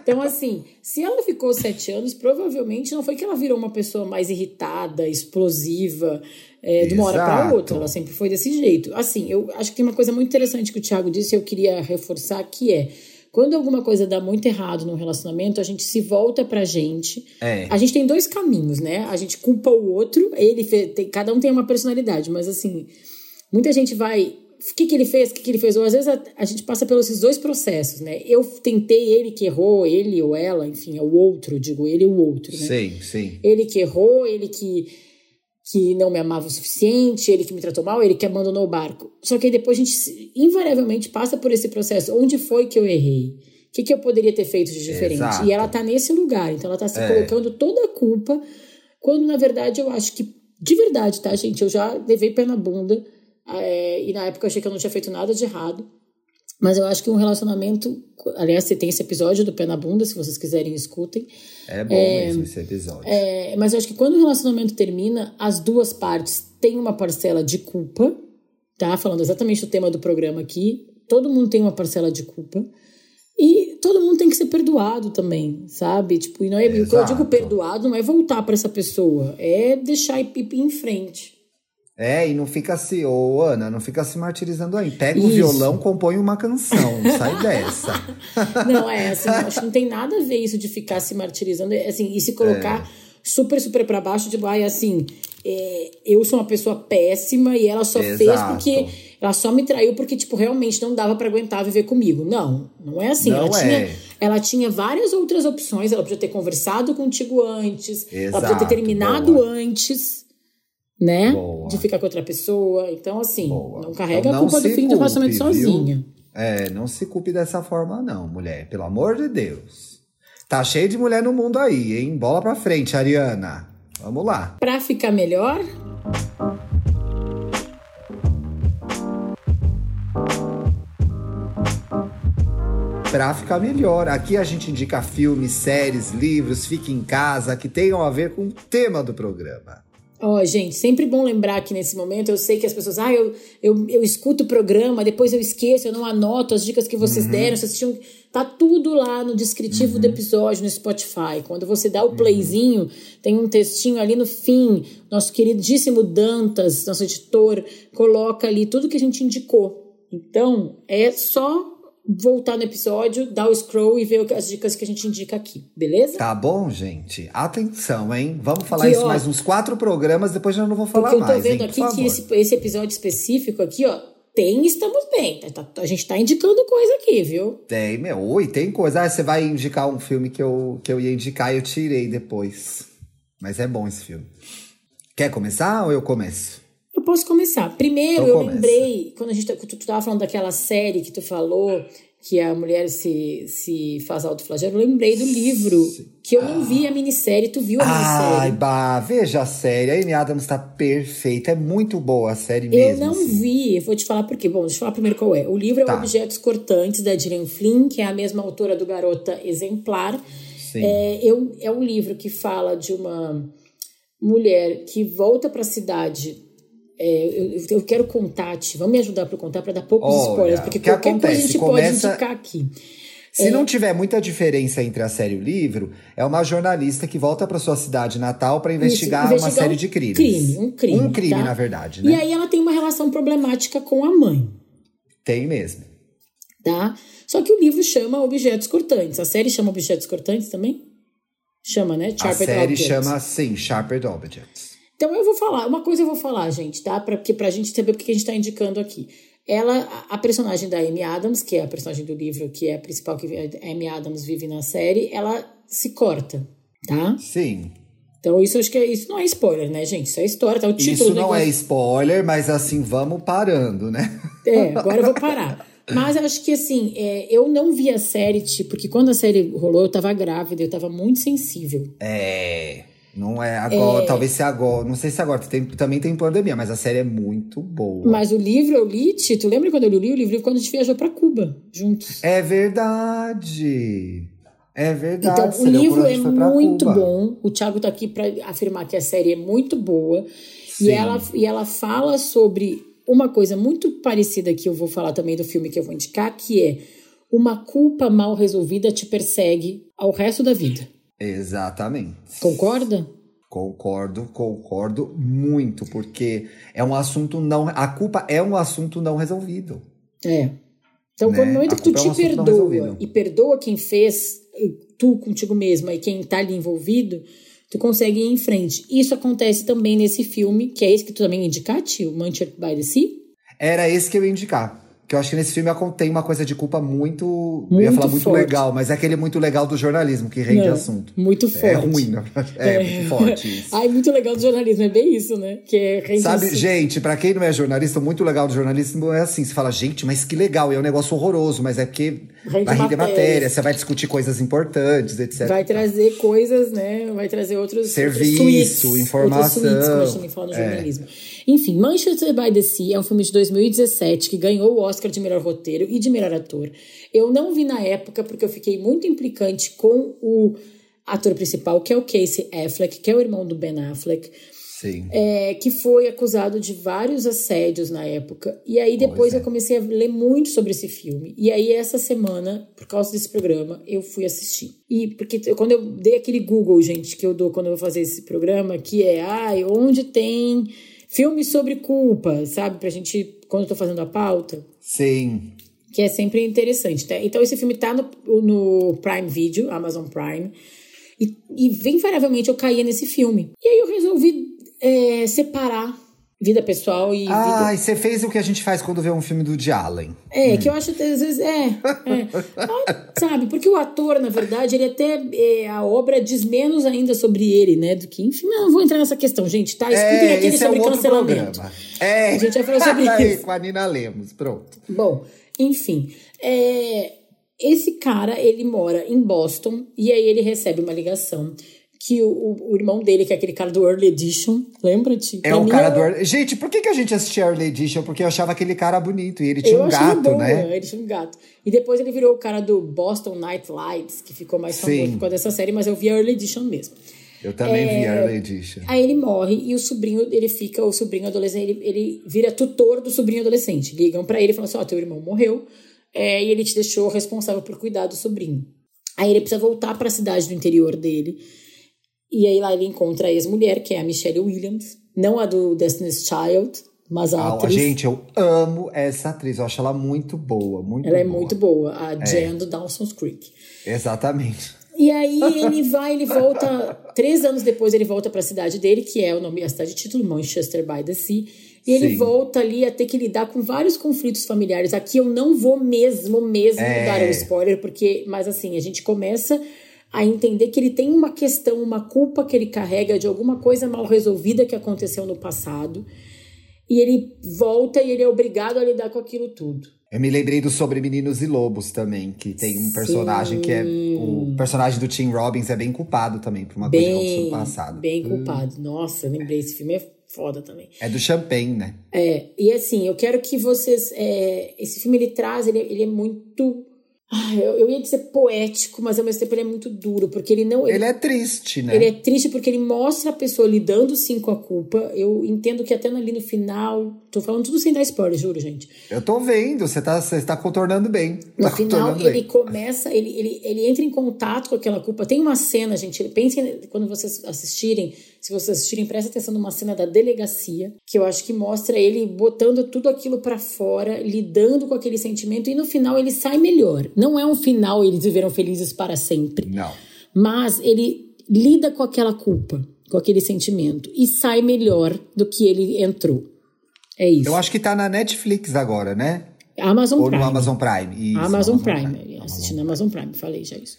então, assim, se ela ficou sete anos, provavelmente não foi que ela virou uma pessoa mais irritada, explosiva, é, de uma hora para outra. Ela sempre foi desse jeito. Assim, eu acho que tem uma coisa muito interessante que o Thiago disse e eu queria reforçar, que é quando alguma coisa dá muito errado num relacionamento, a gente se volta pra gente. É. A gente tem dois caminhos, né? A gente culpa o outro, ele tem- cada um tem uma personalidade, mas assim, muita gente vai. O que, que ele fez? O que, que ele fez? Ou às vezes a, a gente passa pelos esses dois processos, né? Eu tentei, ele que errou, ele ou ela, enfim, é o outro, digo ele e o outro, né? Sim, sim. Ele que errou, ele que, que não me amava o suficiente, ele que me tratou mal, ele que abandonou o barco. Só que aí depois a gente invariavelmente passa por esse processo. Onde foi que eu errei? O que, que eu poderia ter feito de diferente? Exato. E ela tá nesse lugar, então ela tá se É. colocando toda a culpa, quando na verdade eu acho que, de verdade, tá, gente? Eu já levei pé na bunda, é, e na época eu achei que eu não tinha feito nada de errado. Mas eu acho que um relacionamento. Aliás, você tem esse episódio do pé na bunda, se vocês quiserem, escutem. É bom mesmo esse episódio. É, mas eu acho que quando o relacionamento termina, as duas partes têm uma parcela de culpa, tá? Falando exatamente do tema do programa aqui. Todo mundo tem uma parcela de culpa. E todo mundo tem que ser perdoado também, sabe? Tipo, e não é, o que eu digo perdoado não é voltar para essa pessoa, é deixar ir, ir em frente. É, e não fica se, ô Ana, não fica se martirizando aí. Pega o Isso. violão, compõe uma canção, sai dessa. Não, é assim, acho que não tem nada a ver isso de ficar se martirizando, é, assim, e se colocar super, super pra baixo, tipo, ai, assim, é, eu sou uma pessoa péssima e ela só Exato. fez porque. Ela só me traiu porque, tipo, realmente não dava pra aguentar viver comigo. Não, não é assim. ela, Não é. tinha, ela tinha várias outras opções. Ela podia ter conversado contigo antes. ela podia ter Exato, terminado boa. antes, né? Boa. De ficar com outra pessoa. Então, assim, Boa. não carrega Então a culpa não do fim do relacionamento culpe, sozinha. É, não se culpe dessa forma, não, mulher. Pelo amor de Deus. Tá cheio de mulher no mundo aí, hein? Bola pra frente, Ariana. Vamos lá. Pra ficar melhor, Pra ficar melhor. Aqui a gente indica filmes, séries, livros, fique em casa, que tenham a ver com o tema do programa. Ó, gente, sempre bom lembrar que nesse momento eu sei que as pessoas, ah, eu, eu, eu escuto o programa, depois eu esqueço, eu não anoto as dicas que vocês Uhum. deram, vocês tinham. Tá tudo lá no descritivo do episódio no Spotify. Quando você dá Uhum. o playzinho, tem um textinho ali no fim. Nosso queridíssimo Dantas, nosso editor, coloca ali tudo que a gente indicou. Então, é só voltar no episódio, dar o scroll e ver as dicas que a gente indica aqui, beleza? Tá bom, gente? Atenção, hein? Vamos falar Que, isso ó, mais uns quatro programas, depois eu não vou falar Porque eu tô mais, vendo hein? aqui Por que esse, esse episódio específico aqui, ó, tem Estamos Bem. Tá- tá- a gente tá indicando coisa aqui, viu? Tem, meu. Oi, tem coisa. Ah, você vai indicar um filme que eu, que eu ia indicar e eu tirei depois. Mas é bom esse filme. Quer começar ou eu começo? Eu posso começar. Primeiro, Então eu começa. lembrei, quando a gente, tá- tu, tu tava falando daquela série que tu falou, que a mulher se, se faz autoflagelo, eu lembrei do livro, que eu não vi a minissérie, tu viu a Ai, minissérie? bah, veja a série. A Amy Adams tá perfeita. É muito boa a série Eu mesmo. não assim. vi, eu vou te falar por quê. Bom, deixa eu falar primeiro qual é. O livro é Tá. Objetos Cortantes, da Gillian Flynn, que é a mesma autora do Garota Exemplar. Sim. É, eu, é um livro que fala de uma mulher que volta para a cidade. É, eu, eu quero contar, Ti, vamos me ajudar para contar, para dar poucos Olha, spoilers, porque qualquer coisa a acontece? gente Começa- pode indicar aqui. Se É. não tiver muita diferença entre a série e o livro, é uma jornalista que volta para sua cidade natal para investigar, Isso, uma série um de crimes. Crime, um crime. Um crime, tá? na verdade, E né? aí ela tem uma relação problemática com a mãe. Tem mesmo. tá? Só que o livro chama Objetos Cortantes. A série chama Objetos Cortantes também? Chama, né? A Sharpened série Objects. chama, sim, Sharpened Objects. Então eu vou falar, uma coisa eu vou falar, gente, tá? Pra, porque, pra gente saber porque a gente tá indicando aqui. Ela, a, personagem da Amy Adams, que é a personagem do livro, que é a principal que a Amy Adams vive na série, ela se corta, tá? Sim. Então isso acho que é, isso não é spoiler, né, gente? Isso é história, tá? O título Isso não é negócio. spoiler, mas assim, vamos parando, né? É, agora eu vou parar. Mas eu acho que assim, é, eu não vi a série, tipo, porque quando a série rolou, eu tava grávida, eu tava muito sensível. É. Não é agora, talvez se agora. Não sei se agora, tem- também tem pandemia, mas a série é muito boa. Mas o livro eu li, Tito, lembra quando eu li o livro quando a gente viajou pra Cuba, juntos? É verdade. É verdade. Então, o livro é muito bom. O Thiago tá aqui para afirmar que a série é muito boa. E Sim. ela, e ela fala sobre uma coisa muito parecida que eu vou falar também do filme que eu vou indicar, que é uma culpa mal resolvida te persegue ao resto da vida. Exatamente. Concorda? Concordo, concordo muito, porque é um assunto não. A culpa é um assunto não resolvido. É. Então, Né? quando no momento que tu é te um assunto não perdoa e perdoa quem fez, tu contigo mesma e quem tá ali envolvido, tu consegue ir em frente. Isso acontece também nesse filme, que é esse que tu também indicaste, o Manchester by the Sea. Era esse que eu ia indicar. Que eu acho que nesse filme tem uma coisa de culpa muito. eu ia Muito falar muito forte. legal, mas é aquele muito legal do jornalismo, que rende Não, assunto. Muito forte. É ruim, verdade. É, muito forte isso. Ai, muito legal do jornalismo, é bem isso, né? Que é rende Sabe, assunto. gente, pra quem não é jornalista, o muito legal do jornalismo é assim: você fala, gente, mas que legal, e é um negócio horroroso, mas é porque Rende vai render matéria. matéria, você vai discutir coisas importantes, etc. Vai trazer coisas, né? Vai trazer outros Serviço, outros suítes, informação. Outros suítes, como a gente fala no É. Enfim, Manchester by the Sea é um filme de 2017 que ganhou o Oscar de melhor roteiro e de melhor ator. Eu não vi na época porque eu fiquei muito implicante com o ator principal, que é o Casey Affleck, que é o irmão do Ben Affleck. Sim. é, que foi acusado de vários assédios na época. E aí depois é. eu comecei a ler muito sobre esse filme. E aí essa semana, por causa desse programa, eu fui assistir. E porque quando eu dei aquele Google, gente, que eu dou quando eu vou fazer esse programa, que é, ai, onde tem filme sobre culpa, sabe? Pra gente, quando eu tô fazendo a pauta, Sim. que é sempre interessante. Tá? Então esse filme tá no, no Prime Video, Amazon Prime. E, e invariavelmente eu caía nesse filme. E aí eu resolvi é, separar vida pessoal e. Ah, vida... e você fez o que a gente faz quando vê um filme do Woody Allen. É, hum. que eu acho até às vezes. É, é. Sabe, porque o ator, na verdade, ele até. É, a obra diz menos ainda sobre ele, né? Do que. Enfim, não vou entrar nessa questão, gente, tá? Escutem é, aquele sobre é um cancelamento. Programa. É. A gente já falou sobre isso. Com a Nina Lemos, pronto. Bom, enfim. É, esse cara, ele mora em Boston e aí ele recebe uma ligação que o, o, irmão dele, que é aquele cara do Early Edition, lembra-te? É o cara do Early... Gente, por que, que a gente assistia Early Edition? Porque eu achava aquele cara bonito e ele tinha eu um gato, bom, né? Ele tinha um gato. E depois ele virou o cara do Boston Night Lights, que ficou mais famoso Sim. por causa dessa série, mas eu vi Early Edition mesmo. Eu também é... vi Early Edition. Aí ele morre e o sobrinho, ele fica, o sobrinho adolescente, ele, ele vira tutor do sobrinho adolescente. Ligam para ele e falam assim: Ó, oh, teu irmão morreu é, e ele te deixou responsável por cuidar do sobrinho. Aí ele precisa voltar para a cidade do interior dele e aí lá ele encontra a ex-mulher, que é a Michelle Williams, não a do Destiny's Child, mas a ah, atriz. Gente, eu amo essa atriz, eu acho ela muito boa, muito Ela boa. é muito boa, a é. Jen do Dawson's Creek. Exatamente. E aí ele vai, ele volta, três anos depois ele volta para a cidade dele, que é o nome, a cidade de título, Manchester by the Sea. E ele Sim. volta ali a ter que lidar com vários conflitos familiares. Aqui eu não vou mesmo, mesmo é. dar um spoiler, porque, mas assim, a gente começa a entender que ele tem uma questão, uma culpa que ele carrega de alguma coisa mal resolvida que aconteceu no passado. E ele volta e ele é obrigado a lidar com aquilo tudo. Eu me lembrei do Sobre Meninos e Lobos também, que tem um personagem Sim. que é. O personagem do Tim Robbins é bem culpado também por uma bem, coisa no passado. Bem culpado. Hum. Nossa, lembrei, esse filme é foda também. É do Champagne, né? É, e assim, eu quero que vocês. É, esse filme ele traz, ele, ele é muito eu, eu, ia dizer poético, mas ao mesmo tempo ele é muito duro, porque ele não. Ele, ele, é triste, né? Ele é triste porque ele mostra a pessoa lidando sim com a culpa. Eu entendo que até ali no final. Tô falando tudo sem dar spoiler, juro, gente. Eu tô vendo, você tá, você tá contornando bem. No tá final, ele bem. começa, ele, ele, ele entra em contato com aquela culpa. Tem uma cena, gente, pensem quando vocês assistirem se vocês assistirem, presta atenção numa cena da delegacia, que eu acho que mostra ele botando tudo aquilo para fora, lidando com aquele sentimento e no final ele sai melhor. Não é um final eles viveram felizes para sempre. Não. Mas ele lida com aquela culpa, com aquele sentimento e sai melhor do que ele entrou. É isso. Eu acho que tá na Netflix agora, né? Amazon Ou Prime. no Amazon Prime. Isso, Amazon, Amazon Prime. Prime. Assistindo Amazon Prime, falei já isso.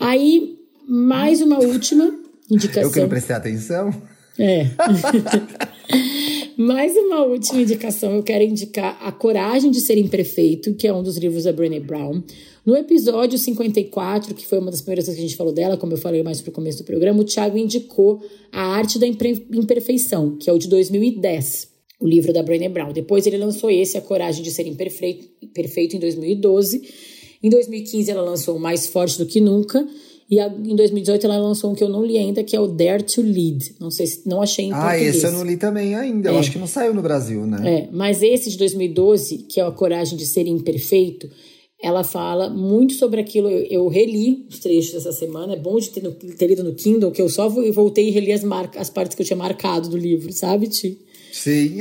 Aí, mais uma última indicação. Eu que não prestei atenção. É. Mais uma última indicação, eu quero indicar A Coragem de Ser Imperfeito, que é um dos livros da Brené Brown. No episódio 54, que foi uma das primeiras vezes que a gente falou dela, como eu falei mais pro começo do programa, o Thiago indicou A Arte da Imperfeição, que é o de 2010, o livro da Brené Brown. Depois ele lançou esse, A Coragem de Ser Imperfeito, perfeito, em 2012. Em 2015 ela lançou Mais Forte do que Nunca. E a, em 2018 ela lançou um que eu não li ainda, que é o Dare to Lead. Não sei se não achei em ah, português. Ah, esse eu não li também ainda. É. Eu acho que não saiu no Brasil, né? É, mas esse de 2012, que é a coragem de ser imperfeito, ela fala muito sobre aquilo. Eu, eu reli os trechos dessa semana. É bom de ter, no, ter lido no Kindle, que eu só voltei e reli as, as partes que eu tinha marcado do livro, sabe, Ti? Sim.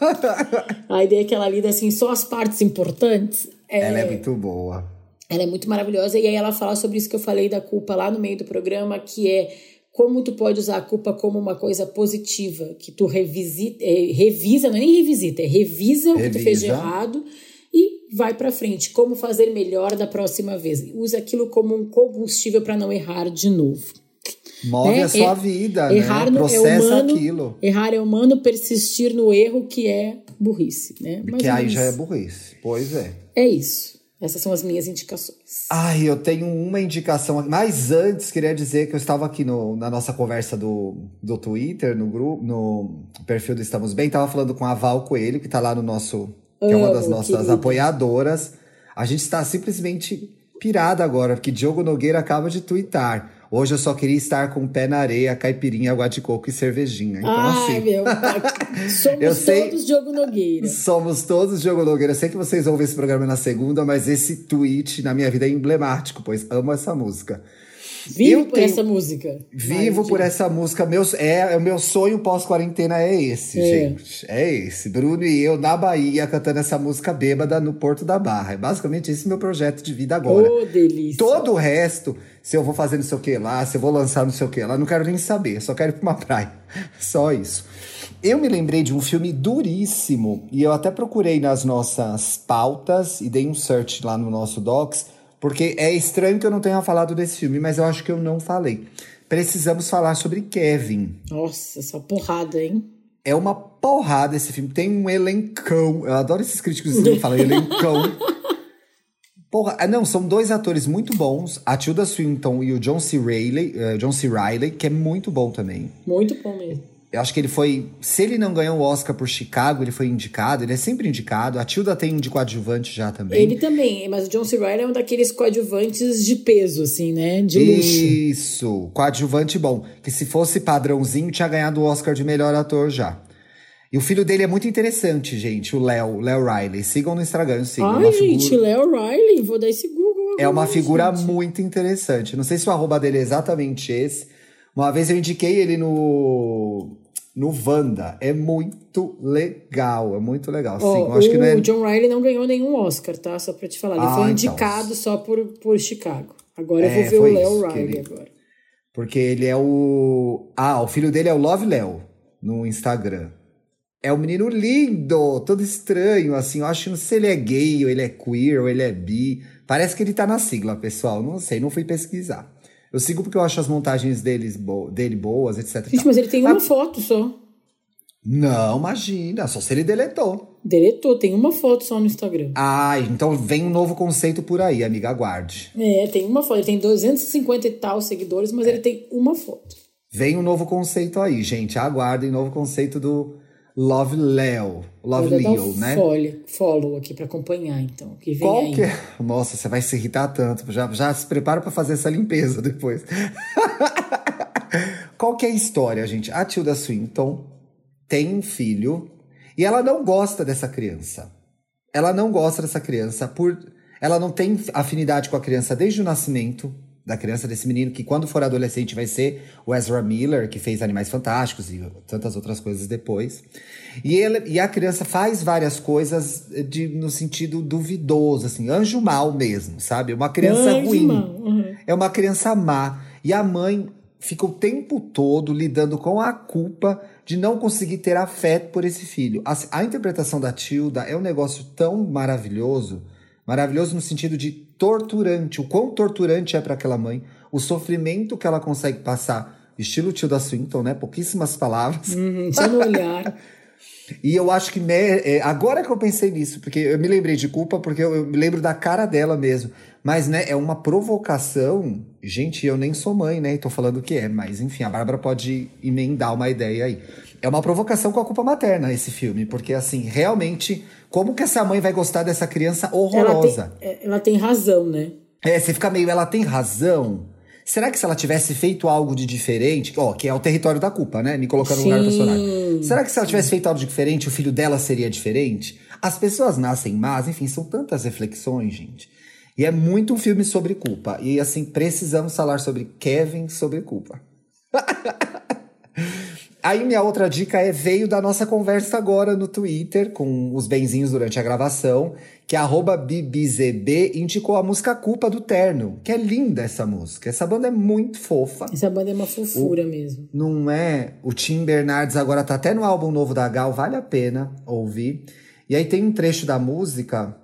a ideia é que ela lida assim, só as partes importantes. É... Ela é muito boa. Ela é muito maravilhosa e aí ela fala sobre isso que eu falei da culpa lá no meio do programa, que é como tu pode usar a culpa como uma coisa positiva, que tu revisita, é, revisa, não é nem revisita, é revisa, revisa. o que tu fez de errado e vai para frente. Como fazer melhor da próxima vez. Usa aquilo como um combustível para não errar de novo. Move né? a sua er, vida, né? errar né? Processa é humano, aquilo. Errar é humano, persistir no erro que é burrice, né? Mas, que aí já é burrice. Pois é. É isso. Essas são as minhas indicações. Ai, eu tenho uma indicação. Mas antes, queria dizer que eu estava aqui no, na nossa conversa do, do Twitter, no grupo, no perfil do Estamos Bem, estava falando com a Val Coelho, que está lá no nosso. que é uma das nossas querido. apoiadoras. A gente está simplesmente pirada agora, porque Diogo Nogueira acaba de twittar. Hoje eu só queria estar com o pé na areia, caipirinha, água de coco e cervejinha. Então, Ai, assim. meu. Somos sei, todos Diogo Nogueira. Somos todos Diogo Nogueira. Eu sei que vocês ouvem esse programa na segunda, mas esse tweet na minha vida é emblemático, pois amo essa música. Vivo por tenho... essa música. Vivo por essa música. Meu, é, o meu sonho pós-quarentena é esse, é. gente. É esse. Bruno e eu na Bahia cantando essa música bêbada no Porto da Barra. É basicamente esse meu projeto de vida agora. Oh, delícia. Todo o resto, se eu vou fazer não sei o que lá, se eu vou lançar não sei o que lá, não quero nem saber. Só quero ir pra uma praia. Só isso. Eu me lembrei de um filme duríssimo e eu até procurei nas nossas pautas e dei um search lá no nosso Docs porque é estranho que eu não tenha falado desse filme, mas eu acho que eu não falei. Precisamos falar sobre Kevin. Nossa, essa porrada, hein? É uma porrada esse filme. Tem um elencão. Eu adoro esses críticos que falam elencão. Porra, ah, não, são dois atores muito bons, a Tilda Swinton e o John C. Reilly, uh, John C. Riley, que é muito bom também. Muito bom mesmo. Eu acho que ele foi. Se ele não ganhou o Oscar por Chicago, ele foi indicado, ele é sempre indicado. A Tilda tem um de coadjuvante já também. Ele também, mas o John C. Reilly é um daqueles coadjuvantes de peso, assim, né? De luxo. Isso, coadjuvante bom. Que se fosse padrãozinho, tinha ganhado o Oscar de melhor ator já. E o filho dele é muito interessante, gente, o Léo, Léo Riley. Sigam no Instagram, sigam. Ai, gente, figura... Léo Riley, vou dar esse Google. É uma figura gente. muito interessante. Não sei se o arroba dele é exatamente esse. Uma vez eu indiquei ele no no Wanda. É muito legal, é muito legal. Sim, oh, acho o que não é... John Riley não ganhou nenhum Oscar, tá? Só pra te falar. Ele ah, foi então. indicado então. só por, por Chicago. Agora é, eu vou ver o Léo Riley ele... agora. Porque ele é o. Ah, o filho dele é o Love Léo no Instagram. É um menino lindo, todo estranho, assim. Eu acho que não sei se ele é gay, ou ele é queer, ou ele é bi. Parece que ele tá na sigla, pessoal. Não sei, não fui pesquisar. Eu sigo porque eu acho as montagens deles bo dele boas, etc. Gente, mas ele tem uma foto só. Não, imagina, só se ele deletou. Deletou, tem uma foto só no Instagram. Ah, então vem um novo conceito por aí, amiga, aguarde. É, tem uma foto. Ele tem 250 e tal seguidores, mas é. ele tem uma foto. Vem um novo conceito aí, gente. Aguardem novo conceito do Love Leo. Love Leo, né? Follow, follow aqui para acompanhar, então. Que vem Qual que é? Nossa, você vai se irritar tanto. Já, já se prepara para fazer essa limpeza depois. Qual que é a história, gente? A Tilda Swinton tem um filho e ela não gosta dessa criança. Ela não gosta dessa criança por. Ela não tem afinidade com a criança desde o nascimento da criança desse menino, que quando for adolescente vai ser o Ezra Miller, que fez Animais Fantásticos e tantas outras coisas depois. E, ele, e a criança faz várias coisas de, no sentido duvidoso, assim, anjo mal mesmo, sabe? Uma criança anjo ruim. Uhum. É uma criança má. E a mãe fica o tempo todo lidando com a culpa de não conseguir ter afeto por esse filho. A, a interpretação da Tilda é um negócio tão maravilhoso Maravilhoso no sentido de torturante. O quão torturante é para aquela mãe. O sofrimento que ela consegue passar. Estilo tio da Swinton, né? Pouquíssimas palavras. Uhum, só no olhar. e eu acho que né, agora que eu pensei nisso, porque eu me lembrei de culpa, porque eu, eu me lembro da cara dela mesmo. Mas, né, é uma provocação. Gente, eu nem sou mãe, né? E tô falando o que é, mas enfim, a Bárbara pode emendar uma ideia aí. É uma provocação com a culpa materna esse filme, porque assim, realmente como que essa mãe vai gostar dessa criança horrorosa? Ela tem, é, ela tem razão, né? É, você fica meio, ela tem razão. Será que se ela tivesse feito algo de diferente, ó, que é o território da culpa, né? Me colocando no lugar do personagem. Será que se ela tivesse feito algo diferente, o filho dela seria diferente? As pessoas nascem más, enfim, são tantas reflexões, gente. E é muito um filme sobre culpa. E assim, precisamos falar sobre Kevin sobre culpa. Aí minha outra dica é veio da nossa conversa agora no Twitter com os benzinhos durante a gravação, que BBZB indicou a música Culpa do Terno, que é linda essa música. Essa banda é muito fofa. Essa banda é uma fofura o, mesmo. Não é? O Tim Bernardes agora tá até no álbum novo da Gal, vale a pena ouvir. E aí tem um trecho da música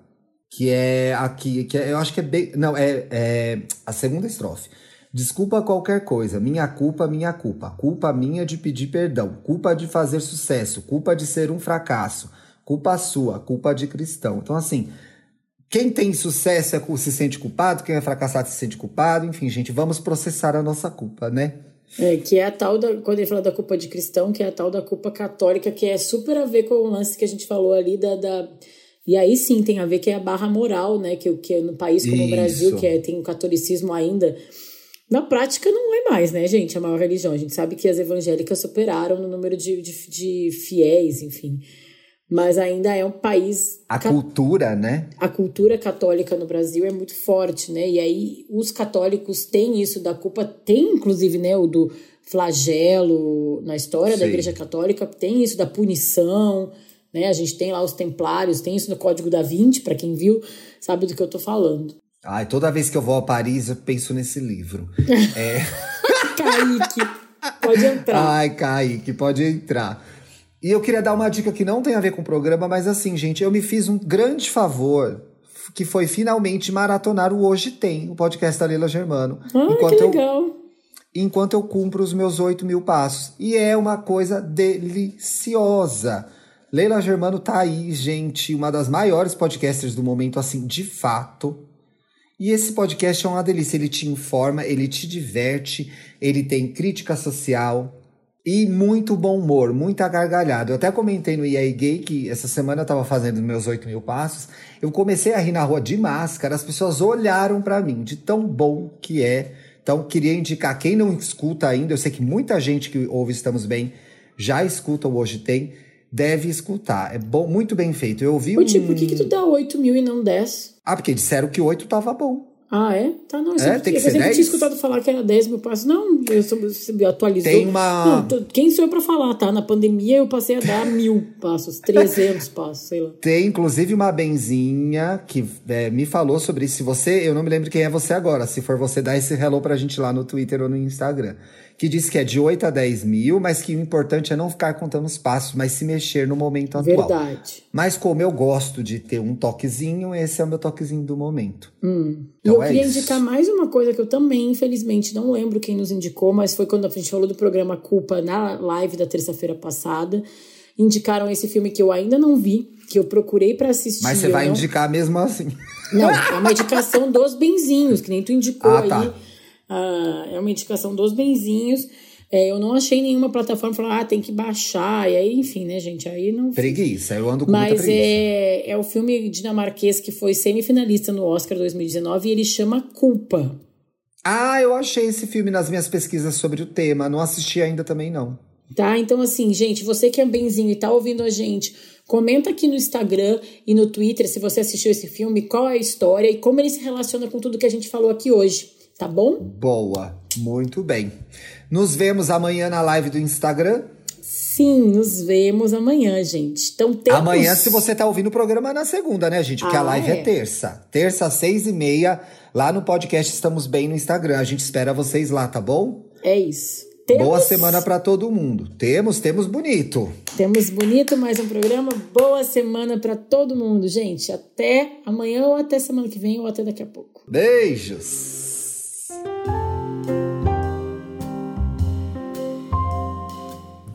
que é aqui, que é, eu acho que é bem, não, é, é a segunda estrofe. Desculpa qualquer coisa, minha culpa, minha culpa. Culpa minha de pedir perdão, culpa de fazer sucesso, culpa de ser um fracasso, culpa sua, culpa de cristão. Então, assim, quem tem sucesso é, se sente culpado, quem é fracassado se sente culpado. Enfim, gente, vamos processar a nossa culpa, né? É, que é a tal da. Quando ele fala da culpa de cristão, que é a tal da culpa católica, que é super a ver com o lance que a gente falou ali da. da e aí sim tem a ver que é a barra moral, né? Que, que é no país como Isso. o Brasil, que é, tem o catolicismo ainda na prática, não é mais, né, gente, a maior religião. A gente sabe que as evangélicas superaram no número de, de, de fiéis, enfim. mas ainda é um país. A cultura, né? A cultura católica no Brasil é muito forte, né? E aí os católicos têm isso da culpa, tem inclusive, né, o do flagelo na história Sim. da Igreja Católica, tem isso da punição, né? A gente tem lá os templários, tem isso no Código da Vinci, para quem viu, sabe do que eu tô falando. Ai, toda vez que eu vou a Paris, eu penso nesse livro. é... Kaique, pode entrar. Ai, Kaique, pode entrar. E eu queria dar uma dica que não tem a ver com o programa, mas assim, gente, eu me fiz um grande favor, que foi finalmente maratonar o Hoje Tem, o podcast da Leila Germano. Ah, enquanto que legal. Eu, enquanto eu cumpro os meus 8 mil passos. E é uma coisa deliciosa. Leila Germano tá aí, gente, uma das maiores podcasters do momento, assim, de fato. E esse podcast é uma delícia. Ele te informa, ele te diverte, ele tem crítica social, e muito bom humor, muita gargalhada. Eu até comentei no EA Gay que essa semana eu tava fazendo meus 8 mil passos. Eu comecei a rir na rua de máscara, as pessoas olharam para mim, de tão bom que é. Então, queria indicar, quem não escuta ainda, eu sei que muita gente que ouve Estamos Bem já escuta o Hoje Tem, deve escutar. É bom, muito bem feito. Eu ouvi Ô, um... Tipo, por que, que tu dá 8 mil e não 10? Ah, porque disseram que 8 tava bom. Ah, é? Tá, não. É, tem que ser eu sempre tinha escutado falar que era 10 mil passos. Não, eu atualizou. Tem uma... Não, quem sou eu pra falar, tá? Na pandemia eu passei a dar mil passos, 300 passos, sei lá. Tem, inclusive, uma benzinha que é, me falou sobre isso. Se você... Eu não me lembro quem é você agora. Se for você, dá esse hello pra gente lá no Twitter ou no Instagram que diz que é de 8 a 10 mil, mas que o importante é não ficar contando os passos, mas se mexer no momento atual. Verdade. Mas como eu gosto de ter um toquezinho, esse é o meu toquezinho do momento. Hum. Então, e eu é queria isso. indicar mais uma coisa que eu também, infelizmente, não lembro quem nos indicou, mas foi quando a gente falou do programa Culpa na live da terça-feira passada. Indicaram esse filme que eu ainda não vi, que eu procurei para assistir. Mas você vai não... indicar mesmo assim. Não, é uma indicação dos benzinhos, que nem tu indicou ah, tá. Ah, é uma indicação dos benzinhos. É, eu não achei nenhuma plataforma falar, ah, tem que baixar. E aí, enfim, né, gente? Aí não. Preguiça, eu ando com Mas muita preguiça. é, é o filme dinamarquês que foi semifinalista no Oscar 2019 e ele chama Culpa. Ah, eu achei esse filme nas minhas pesquisas sobre o tema. Não assisti ainda também, não. Tá, então assim, gente, você que é benzinho e tá ouvindo a gente, comenta aqui no Instagram e no Twitter se você assistiu esse filme, qual é a história e como ele se relaciona com tudo que a gente falou aqui hoje. Tá bom? Boa, muito bem. Nos vemos amanhã na live do Instagram. Sim, nos vemos amanhã, gente. Então temos... Amanhã, se você tá ouvindo o programa, é na segunda, né, gente? Porque ah, a live é. é terça. Terça, às seis e meia, lá no podcast Estamos Bem no Instagram. A gente espera vocês lá, tá bom? É isso. Temos... Boa semana para todo mundo. Temos, temos bonito. Temos bonito mais um programa. Boa semana para todo mundo, gente. Até amanhã ou até semana que vem ou até daqui a pouco. Beijos.